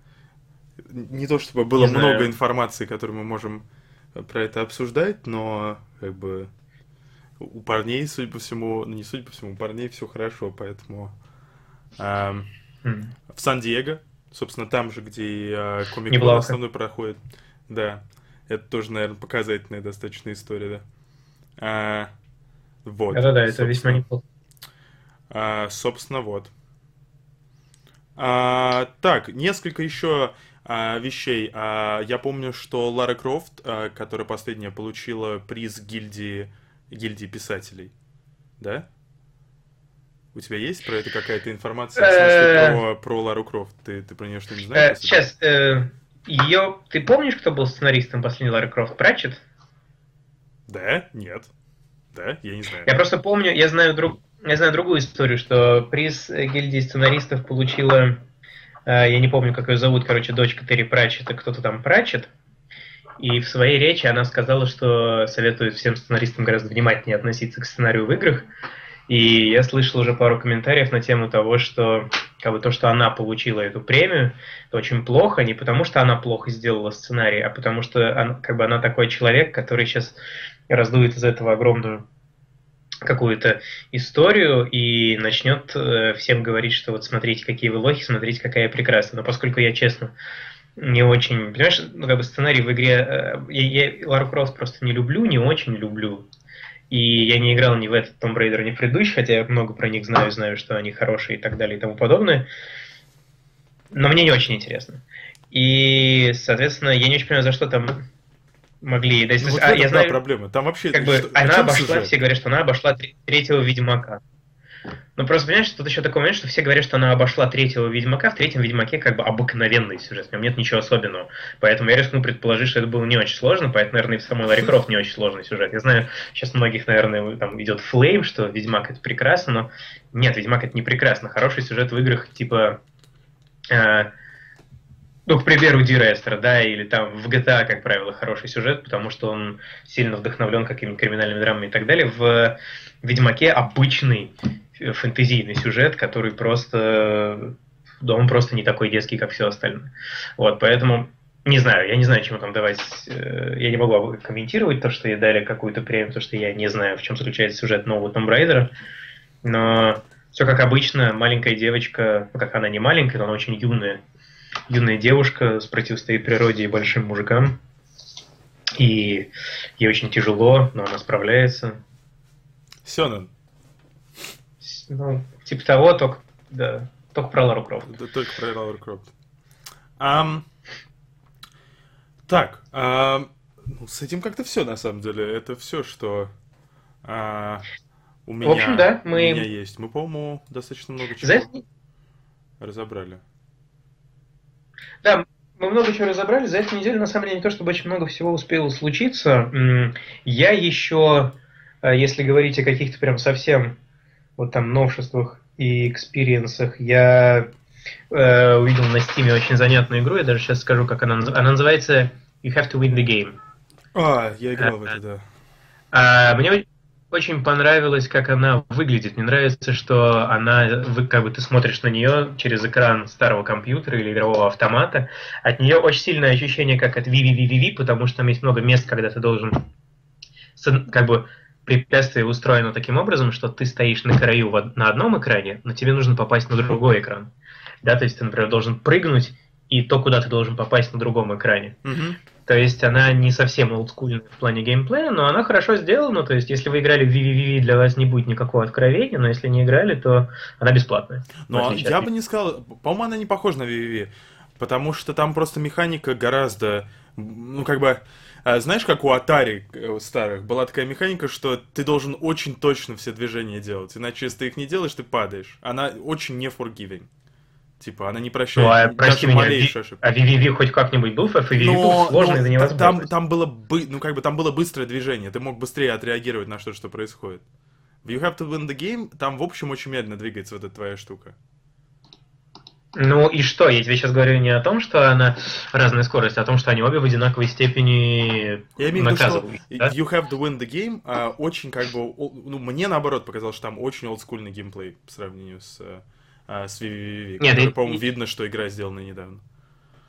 не то чтобы было не много знаю. информации, которую мы можем про это обсуждать, но как бы у парней, судя по всему, ну не судя по всему, у парней все хорошо, поэтому а, mm. в Сан-Диего, собственно, там же, где а, комик основной проходит, да, это тоже, наверное, показательная достаточно история, да. А, вот. Да-да-да, это весьма неплохо. А, собственно, вот. А, так, несколько еще а, вещей. А, я помню, что Лара Крофт, а, которая последняя, получила приз гильдии, гильдии писателей. Да? У тебя есть про это какая-то информация? В смысле, э. про, про Лару Крофт? Ты, ты про нее что-нибудь знаешь? Э, сейчас. Э, Ее... Ты помнишь, кто был сценаристом последней Лары Крофт? Пратчет? Да? Нет. Да? Я не знаю. Я просто помню, я знаю, друг, я знаю другую историю, что приз гильдии сценаристов получила Э, я не помню, как ее зовут, короче, дочка Терри Пратчета, кто-то там Пратчет. И в своей речи она сказала, что советует всем сценаристам гораздо внимательнее относиться к сценарию в играх. И я слышал уже пару комментариев на тему того, что как бы то, что она получила эту премию, это очень плохо, не потому что она плохо сделала сценарий, а потому что она, как бы она такой человек, который сейчас раздует из этого огромную какую-то историю и начнет э, всем говорить, что вот смотрите, какие вы лохи, смотрите, какая я прекрасная. Но поскольку я, честно, не очень... Понимаешь, ну, как бы сценарий в игре... Э, я, я Лару Крофт просто не люблю, не очень люблю. И я не играл ни в этот Tomb Raider, ни в предыдущий, хотя я много про них знаю, знаю, что они хорошие и так далее и тому подобное. Но мне не очень интересно. И, соответственно, я не очень понимаю, за что там могли. Ну, вот а, я знаю, проблема. Там вообще как бы, она обошла, сюжет? все говорят, что она обошла третьего Ведьмака. Ну просто понимаешь, тут еще такой момент, что все говорят, что она обошла третьего Ведьмака, в третьем Ведьмаке как бы обыкновенный сюжет, в нем нет ничего особенного. Поэтому я рискну предположить, что это было не очень сложно, поэтому, наверное, и в самой Ларри Крофт не очень сложный сюжет. Я знаю, сейчас многих, наверное, там идет флейм, что Ведьмак это прекрасно, но нет, Ведьмак это не прекрасно. Хороший сюжет в играх типа э, ну, к примеру, Дирестер, да, или там в GTA, как правило, хороший сюжет, потому что он сильно вдохновлен какими-нибудь криминальными драмами и так далее. В Ведьмаке обычный фэнтезийный сюжет, который просто... Да, он просто не такой детский, как все остальное. Вот, поэтому не знаю, я не знаю, чему там давать. Э, я не могу комментировать то, что ей дали какую-то премию, потому что я не знаю, в чем заключается сюжет нового Tomb Raider. Но все как обычно, маленькая девочка, ну как она не маленькая, но она очень юная, юная девушка противостоит природе и большим мужикам. И ей очень тяжело, но она справляется. Сёнэн. Ну, типа того, только, да, только про Лару Крофт. Да, только про Лару Крофт. Um, так, uh, ну, с этим как-то все, на самом деле. Это все, что uh, у меня, В общем, да, мы... у меня есть. Мы, по-моему, достаточно много чего За... разобрали. Да, мы много чего разобрали. За эту неделю, на самом деле, не то чтобы очень много всего успело случиться. Я еще, э, если говорить о каких-то прям совсем вот там новшествах и экспириенсах, я э, увидел на Стиме очень занятную игру. Я даже сейчас скажу, как она называется. Она называется You Have to Win the Game. А, я играл а, в это, да. А, мне очень понравилось, как она выглядит. Мне нравится, что она, как бы ты смотришь на нее через экран старого компьютера или игрового автомата. От нее очень сильное ощущение, как от VVVVV, потому что там есть много мест, когда ты должен как бы препятствие устроено таким образом, что ты стоишь на краю на одном экране, но тебе нужно попасть на другой экран. Да, то есть ты, например, должен прыгнуть, и то, куда ты должен попасть на другом экране. Mm-hmm. То есть она не совсем олдскульная в плане геймплея, но она хорошо сделана. То есть если вы играли в VVVV, для вас не будет никакого откровения, но если не играли, то она бесплатная. Но я бы не сказал, по-моему, она не похожа на VVV, потому что там просто механика гораздо, ну как бы, а, знаешь, как у Atari э, старых была такая механика, что ты должен очень точно все движения делать, иначе если ты их не делаешь, ты падаешь. Она очень не forgiving. Типа, она не прощает ну, а, прости меня, ви, а VVV хоть как-нибудь был? FVV но, был сложный но невозможно. Там, там было, бы, ну, как бы, там было быстрое движение, ты мог быстрее отреагировать на что, что происходит. В You Have to Win the Game, там, в общем, очень медленно двигается вот эта твоя штука. Ну и что? Я тебе сейчас говорю не о том, что она разная скорость, а о том, что они обе в одинаковой степени Я имею в виду, что да? You Have to Win the Game а, очень как бы... Ну, мне наоборот показалось, что там очень олдскульный геймплей по сравнению с, а, с VVVV. Нет, который, по-моему, видно, что игра сделана недавно.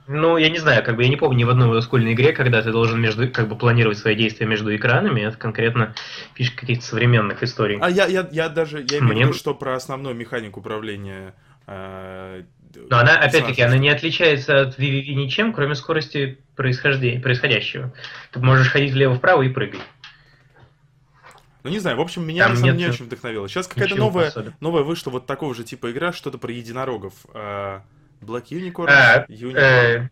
Ну, я не знаю, как бы я не помню ни в одной олдскульной игре, когда ты должен между, как бы планировать свои действия между экранами. Это конкретно фишка каких-то современных историй. А я, я, я даже, я имею в виду, что про основную механику управления а, но она, опять-таки, она не отличается от VVV ничем, кроме скорости происхождения, происходящего. Ты можешь ходить влево-вправо и прыгать. Ну, не знаю, в общем, меня Там на самом деле не очень вдохновило. Сейчас какая-то новая, новая вышла вот такого же типа игра, что-то про единорогов. Uh, Black Unicorn, а, Unicorn, э...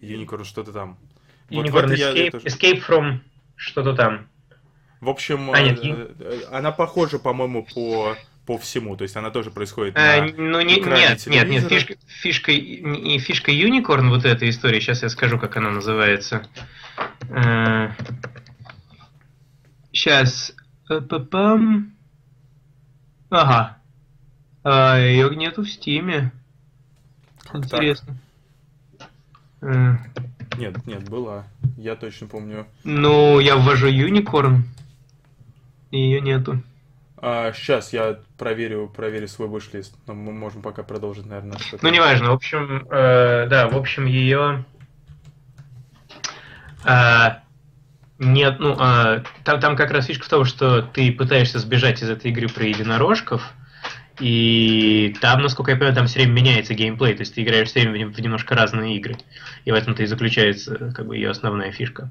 Unicorn что-то там. Unicorn вот Escape, тоже... Escape from что-то там. В общем, а, нет, э, э, она похожа, по-моему, по по всему, то есть она тоже происходит а, на ну, не, Нет, нет, нет, фишка, фишка, не, фишка Unicorn, вот эта история, сейчас я скажу, как она называется. А, сейчас. Папам. Ага. А, ее нету в Стиме. Интересно. Так? Нет, нет, была. Я точно помню. Ну, я ввожу Unicorn. И ее нету. А, сейчас я проверю, проверю свой вышлист. Но мы можем пока продолжить, наверное. Ну, неважно. В общем, э, да, в общем, ее... Э, нет, ну, э, там, там как раз фишка в том, что ты пытаешься сбежать из этой игры про единорожков, и там, насколько я понимаю, там все время меняется геймплей, то есть ты играешь все время в немножко разные игры. И в этом-то и заключается как бы ее основная фишка.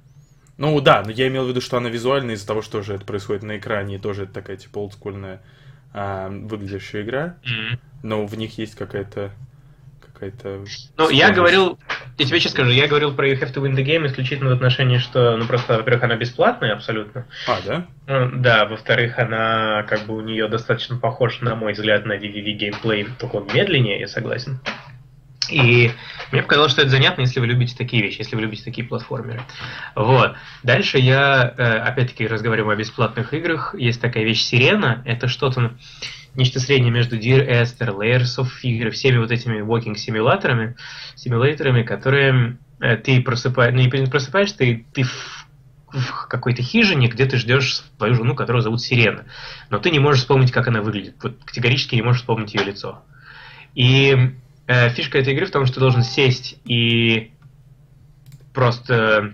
Ну да, но я имел в виду, что она визуальная из-за того, что же это происходит на экране, и тоже это такая типа олдскульная а, выглядящая игра. Mm-hmm. Но в них есть какая-то какая-то. Ну, я говорил, я тебе сейчас скажу, я говорил про You Have to Win the Game исключительно в отношении, что, ну, просто, во-первых, она бесплатная абсолютно. А, да? Ну, да, во-вторых, она, как бы, у нее достаточно похож, на мой взгляд, на VVV геймплей, только он медленнее, я согласен. И мне показалось, что это занятно, если вы любите такие вещи, если вы любите такие платформеры. Вот. Дальше я, э, опять-таки, разговариваю о бесплатных играх. Есть такая вещь Сирена. Это что-то, нечто среднее между Dear Esther, Layers of Fear, всеми вот этими walking-симуляторами, симуляторами, которые э, ты просыпаешь, ну, не просыпаешь, ты, ты в, в какой-то хижине, где ты ждешь свою жену, которую зовут Сирена. Но ты не можешь вспомнить, как она выглядит. Вот категорически не можешь вспомнить ее лицо. И Э, фишка этой игры в том, что ты должен сесть и просто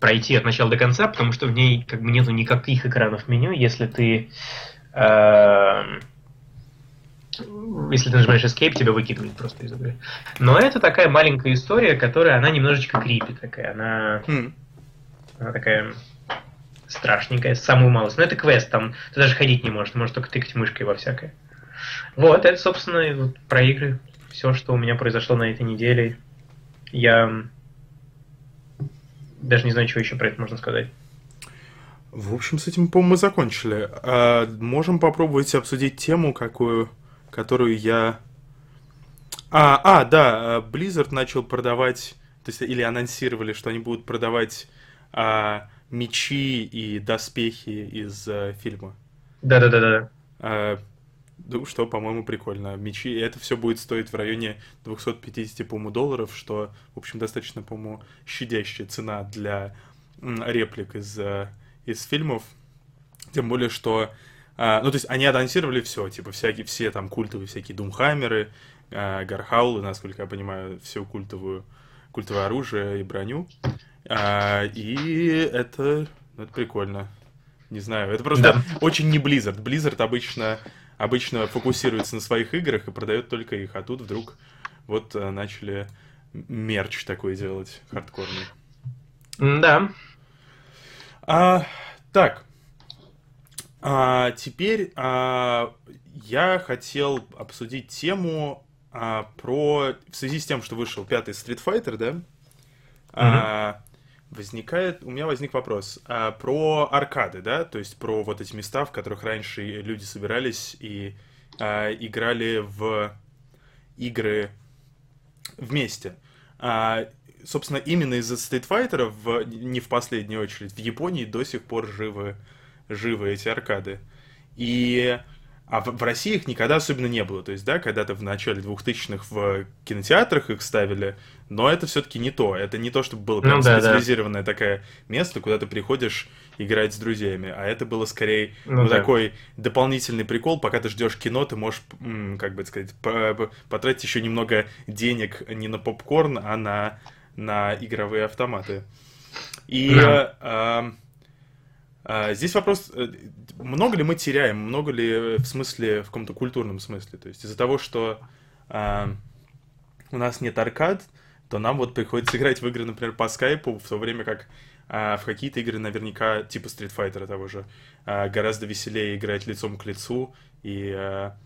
пройти от начала до конца, потому что в ней как бы нету никаких экранов меню, если ты э, если ты нажимаешь Escape, тебя выкидывает просто из игры. Но это такая маленькая история, которая, она немножечко крипи такая, она, mm. она такая страшненькая, самую малость. Но это квест, там ты даже ходить не можешь, ты можешь только тыкать мышкой во всякое. Вот, это, собственно, вот про игры все, что у меня произошло на этой неделе. Я даже не знаю, чего еще про это можно сказать. В общем, с этим, по-моему, мы закончили. А, можем попробовать обсудить тему, какую, которую я... А, а, да, Blizzard начал продавать, то есть, или анонсировали, что они будут продавать а, мечи и доспехи из а, фильма. Да-да-да-да. А, что, по-моему, прикольно. Мечи, и это все будет стоить в районе 250, по-моему, долларов, что, в общем, достаточно, по-моему, щадящая цена для реплик из, э, из фильмов. Тем более, что... А, ну, то есть, они анонсировали все, типа, всякие, все там культовые всякие Думхаммеры, а, Гархаулы, насколько я понимаю, все культовую, культовое оружие и броню. А, и это, это прикольно. Не знаю, это просто да. очень не Blizzard. Blizzard обычно обычно фокусируется на своих играх и продает только их, а тут вдруг вот э, начали мерч такой делать хардкорный. Да. А, так. А, теперь а, я хотел обсудить тему а, про... В связи с тем, что вышел пятый Street Fighter, да? Mm-hmm. А, возникает, у меня возник вопрос а, про аркады, да, то есть про вот эти места, в которых раньше люди собирались и а, играли в игры вместе. А, собственно, именно из-за Street Fighter, в, не в последнюю очередь, в Японии до сих пор живы, живы эти аркады. И а в, в России их никогда особенно не было. То есть, да, когда-то в начале 2000-х в кинотеатрах их ставили, но это все-таки не то. Это не то, чтобы было прям ну, да, специализированное да. такое место, куда ты приходишь играть с друзьями. А это было скорее ну, ну, да. такой дополнительный прикол, пока ты ждешь кино, ты можешь, как бы сказать, потратить еще немного денег не на попкорн, а на, на игровые автоматы. И да. а, здесь вопрос, э, много ли мы теряем, много ли в смысле, в каком-то культурном смысле. То есть из-за того, что а, у нас нет аркад, то нам вот приходится играть в игры, например, по скайпу, в то время как а, в какие-то игры наверняка, типа Street Fighter того же, а, гораздо веселее играть лицом к лицу и, а,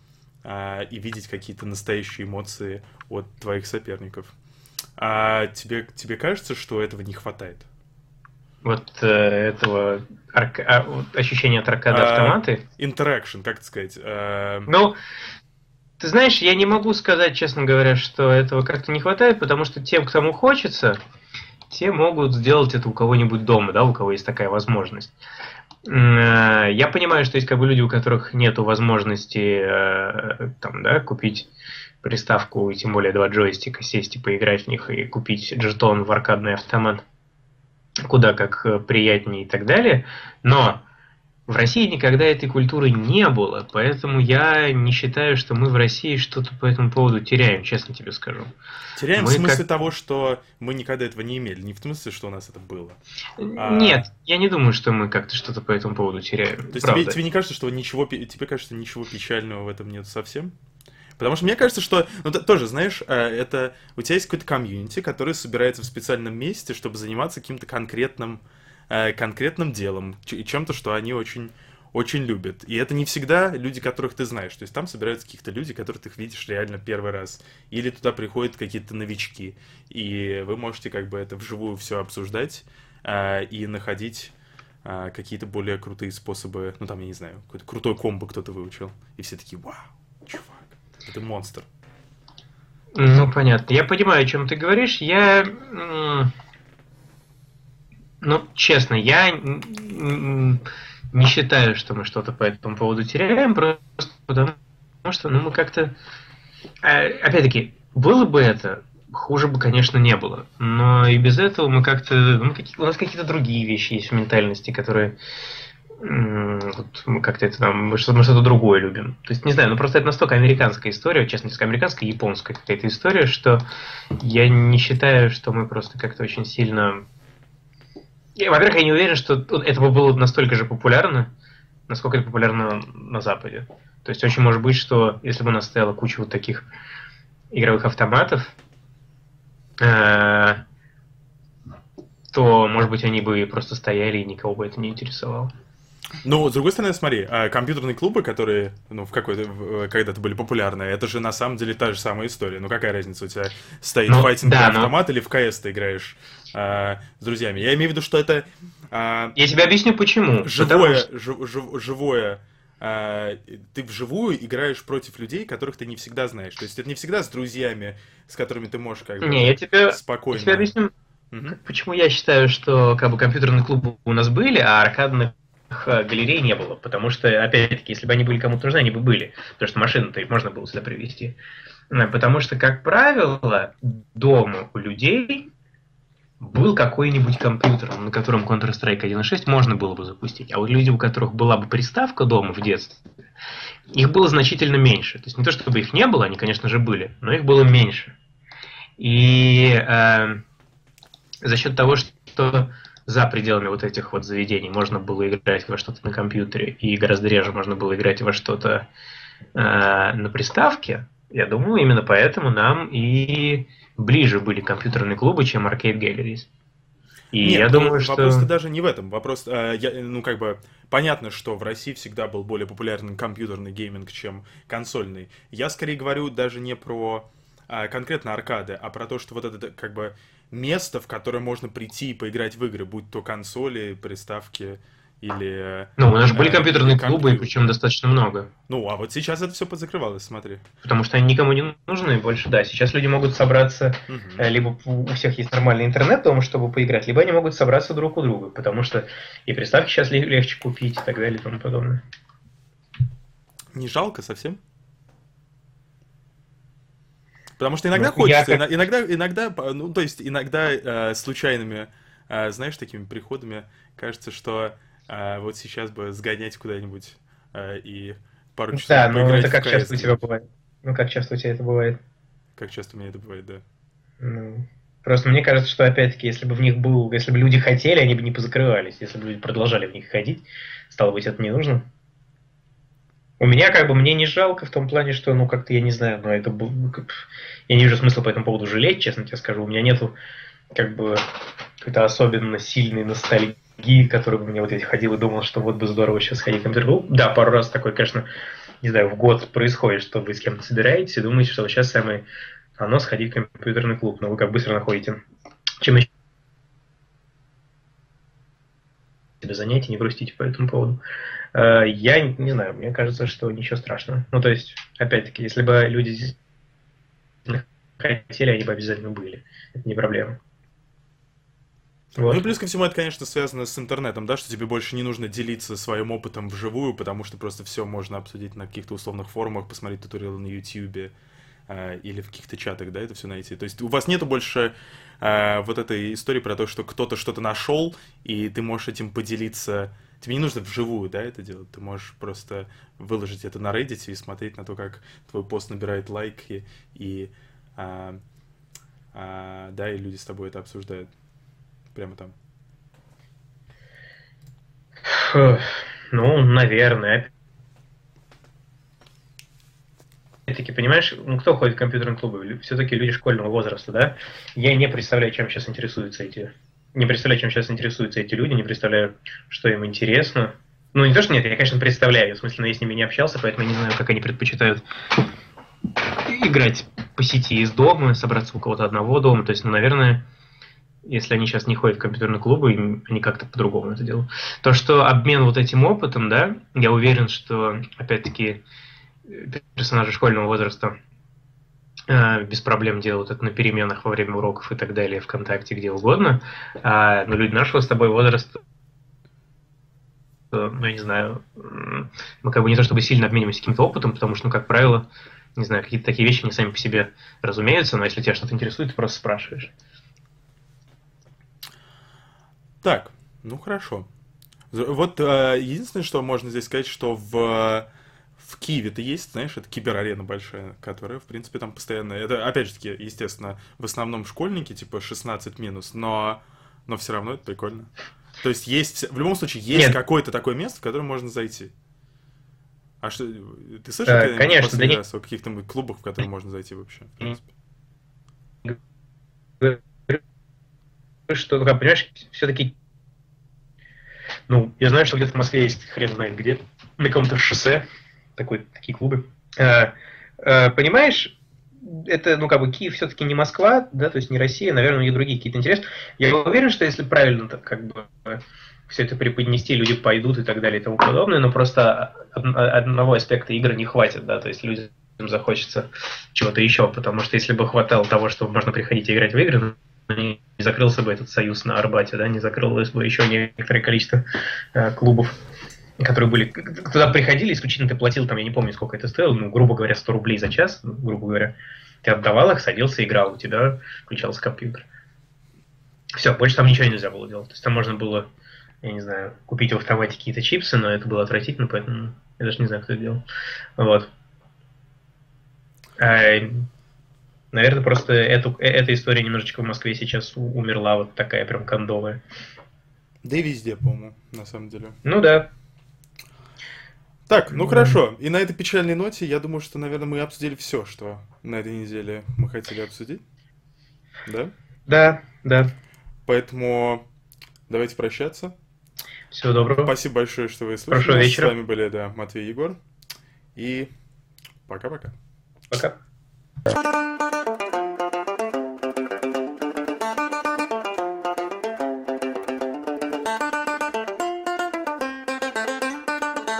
а, и видеть какие-то настоящие эмоции от твоих соперников. А тебе, тебе кажется, что этого не хватает? Вот э, этого арка... а, вот, ощущения от аркады а, автоматы. Interaction, как это сказать? А... Ну, ты знаешь, я не могу сказать, честно говоря, что этого как-то не хватает, потому что тем, кому хочется, те могут сделать это у кого-нибудь дома, да, у кого есть такая возможность. Э, я понимаю, что есть как бы люди, у которых нет возможности э, там, да, купить приставку, и тем более два джойстика, сесть и поиграть в них и купить джетон в аркадный автомат куда как э, приятнее и так далее. Но в России никогда этой культуры не было, поэтому я не считаю, что мы в России что-то по этому поводу теряем, честно тебе скажу. Теряем мы в смысле как... того, что мы никогда этого не имели, не в смысле, что у нас это было. А Нет, а... я не думаю, что мы как-то что-то по этому поводу теряем. То есть тебе, тебе не кажется, что ничего, тебе кажется, ничего печального в этом нет совсем? Потому что мне кажется, что, ну, тоже, знаешь, э, это у тебя есть какой-то комьюнити, который собирается в специальном месте, чтобы заниматься каким-то конкретным, э, конкретным делом, чем-то, что они очень очень любят. И это не всегда люди, которых ты знаешь. То есть там собираются каких-то люди, которых ты видишь реально первый раз. Или туда приходят какие-то новички. И вы можете как бы это вживую все обсуждать э, и находить какие-то более крутые способы. Ну там, я не знаю, какой-то крутой комбо кто-то выучил. И все такие, вау, чувак. Это монстр. Ну, понятно. Я понимаю, о чем ты говоришь. Я... Ну, честно, я не считаю, что мы что-то по этому поводу теряем, просто потому что, ну, мы как-то... А, опять-таки, было бы это, хуже бы, конечно, не было. Но и без этого мы как-то... Ну, у нас какие-то другие вещи есть в ментальности, которые вот мы как-то это там, мы что-то другое любим. То есть, не знаю, ну просто это настолько американская история, честно сказать, американская и японская какая-то история, что я не считаю, что мы просто как-то очень сильно... Во-первых, я не уверен, что это было настолько же популярно, насколько это популярно на Западе. То есть очень может быть, что если бы у нас стояла куча вот таких игровых автоматов, э, то, может быть, они бы просто стояли и никого бы это не интересовало. Ну, с другой стороны, смотри, а компьютерные клубы, которые, ну, в какой-то, когда-то были популярны, это же на самом деле та же самая история. Ну, какая разница, у тебя стоит ну, файтинг да, автомат но... или в КС ты играешь а, с друзьями? Я имею в виду, что это... А, Я тебе объясню, почему. Живое, что... жив, жив, живое а, ты вживую играешь против людей, которых ты не всегда знаешь. То есть это не всегда с друзьями, с которыми ты можешь как бы не, я тебе, спокойно. Я тебе объясню, угу. почему я считаю, что как бы компьютерные клубы у нас были, а аркадных Э, галерей не было, потому что, опять-таки, если бы они были кому-то нужны, они бы были, потому что машину-то их можно было сюда привезти. Э, потому что, как правило, дома у людей был какой-нибудь компьютер, на котором Counter-Strike 1.6 можно было бы запустить. А вот люди, у которых была бы приставка дома в детстве, их было значительно меньше. То есть не то, чтобы их не было, они, конечно же, были, но их было меньше. И э, за счет того, что за пределами вот этих вот заведений можно было играть во что-то на компьютере, и гораздо реже можно было играть во что-то э, на приставке, я думаю, именно поэтому нам и ближе были компьютерные клубы, чем Arcade Galleries. И Нет, я думаю, ну, что... Вопрос даже не в этом. Вопрос, э, я, ну, как бы, понятно, что в России всегда был более популярный компьютерный гейминг, чем консольный. Я скорее говорю даже не про э, конкретно аркады, а про то, что вот это, как бы, место, в которое можно прийти и поиграть в игры, будь то консоли, приставки или... Ну, у нас же были э, компьютерные клубы, и причем достаточно много. Ну, а вот сейчас это все позакрывалось, смотри. Потому что они никому не нужны больше, да. Сейчас люди могут собраться, угу. либо у всех есть нормальный интернет дома, чтобы поиграть, либо они могут собраться друг у друга, потому что и приставки сейчас легче купить и так далее и тому подобное. Не жалко совсем? Потому что иногда ну, хочется, как... иногда, иногда, ну, то есть иногда э, случайными, э, знаешь, такими приходами кажется, что э, вот сейчас бы сгонять куда-нибудь э, и пару часов Да, ну это как часто у тебя бывает? Ну, как часто у тебя это бывает? Как часто у меня это бывает, да. Ну, просто мне кажется, что опять-таки, если бы в них был, если бы люди хотели, они бы не позакрывались. Если бы люди продолжали в них ходить, стало быть, это не нужно. У меня как бы мне не жалко в том плане, что, ну, как-то, я не знаю, но это был... Ну, я не вижу смысла по этому поводу жалеть, честно тебе скажу. У меня нету как бы какой-то особенно сильной ностальгии, которой бы мне вот я ходил и думал, что вот бы здорово сейчас ходить в компьютер Да, пару раз такой, конечно, не знаю, в год происходит, что вы с кем-то собираетесь и думаете, что сейчас самое оно сходить в компьютерный клуб, но вы как быстро находите. Чем еще себе занятия, не грустите по этому поводу. Э, я не знаю, мне кажется, что ничего страшного. Ну, то есть, опять-таки, если бы люди хотели, они бы обязательно были. Это не проблема. Вот. Ну и плюс ко всему это, конечно, связано с интернетом, да, что тебе больше не нужно делиться своим опытом вживую, потому что просто все можно обсудить на каких-то условных форумах, посмотреть туториалы на YouTube э, или в каких-то чатах, да, это все найти. То есть у вас нету больше э, вот этой истории про то, что кто-то что-то нашел, и ты можешь этим поделиться. Тебе не нужно вживую, да, это делать. Ты можешь просто выложить это на Reddit и смотреть на то, как твой пост набирает лайки, и, а, а, да, и люди с тобой это обсуждают прямо там? Ну, наверное. Опять-таки, понимаешь, ну кто ходит в компьютерные клубы? Все-таки люди школьного возраста, да? Я не представляю, чем сейчас интересуются эти... Не представляю, чем сейчас интересуются эти люди, не представляю, что им интересно. Ну, не то, что нет, я, конечно, представляю. В смысле, но я с ними не общался, поэтому я не знаю, как они предпочитают играть по сети из дома, собраться у кого-то одного дома. То есть, ну, наверное, если они сейчас не ходят в компьютерные клубы, они как-то по-другому это делают. То, что обмен вот этим опытом, да, я уверен, что, опять-таки, персонажи школьного возраста без проблем делают это на переменах во время уроков и так далее, ВКонтакте, где угодно. А, но люди нашего с тобой возраста ну, я не знаю, мы как бы не то чтобы сильно обмениваемся каким-то опытом, потому что, ну, как правило, не знаю, какие-то такие вещи не сами по себе разумеются, но если тебя что-то интересует, ты просто спрашиваешь. Так, ну хорошо. Вот э, единственное, что можно здесь сказать, что в в Киеве-то есть, знаешь, это киберарена большая, которая, в принципе, там постоянно... Это, опять же таки, естественно, в основном школьники, типа 16 минус, но, но все равно это прикольно. То есть есть, в любом случае, есть какое-то такое место, в которое можно зайти. А что, ты слышал э, конечно, да не... о каких-то клубах, в которые можно зайти вообще, в принципе? что, ну, как, понимаешь, все-таки, ну, я знаю, что где-то в Москве есть хрен знает где, на каком-то шоссе, такой, такие клубы. А, а, понимаешь, это, ну, как бы, Киев все-таки не Москва, да, то есть не Россия, наверное, у них другие какие-то интересы. Я уверен, что если правильно, так, как бы, все это преподнести, люди пойдут и так далее и тому подобное, но просто одного аспекта игры не хватит, да, то есть людям захочется чего-то еще, потому что если бы хватало того, что можно приходить и играть в игры, не закрылся бы этот союз на Арбате, да, не закрылось бы еще некоторое количество э, клубов, которые были... Туда приходили, исключительно ты платил, там, я не помню, сколько это стоило, ну, грубо говоря, 100 рублей за час, ну, грубо говоря. Ты отдавал их, садился, играл, у тебя включался компьютер. Все, больше там ничего нельзя было делать. То есть там можно было, я не знаю, купить в автомате какие-то чипсы, но это было отвратительно, поэтому я даже не знаю, кто это делал. Вот. А, Наверное, просто эту, э, эта история немножечко в Москве сейчас умерла, вот такая прям кондовая. Да и везде, по-моему, на самом деле. Ну да. Так, ну хорошо. И на этой печальной ноте, я думаю, что, наверное, мы обсудили все, что на этой неделе мы хотели обсудить. Да? Да, да. Поэтому давайте прощаться. Всего доброго. Спасибо большое, что вы слушали. Хорошего вечера. С вами были, да, Матвей Егор. И пока-пока. Пока. -пока. пока.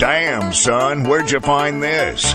Damn, son, where'd you find this?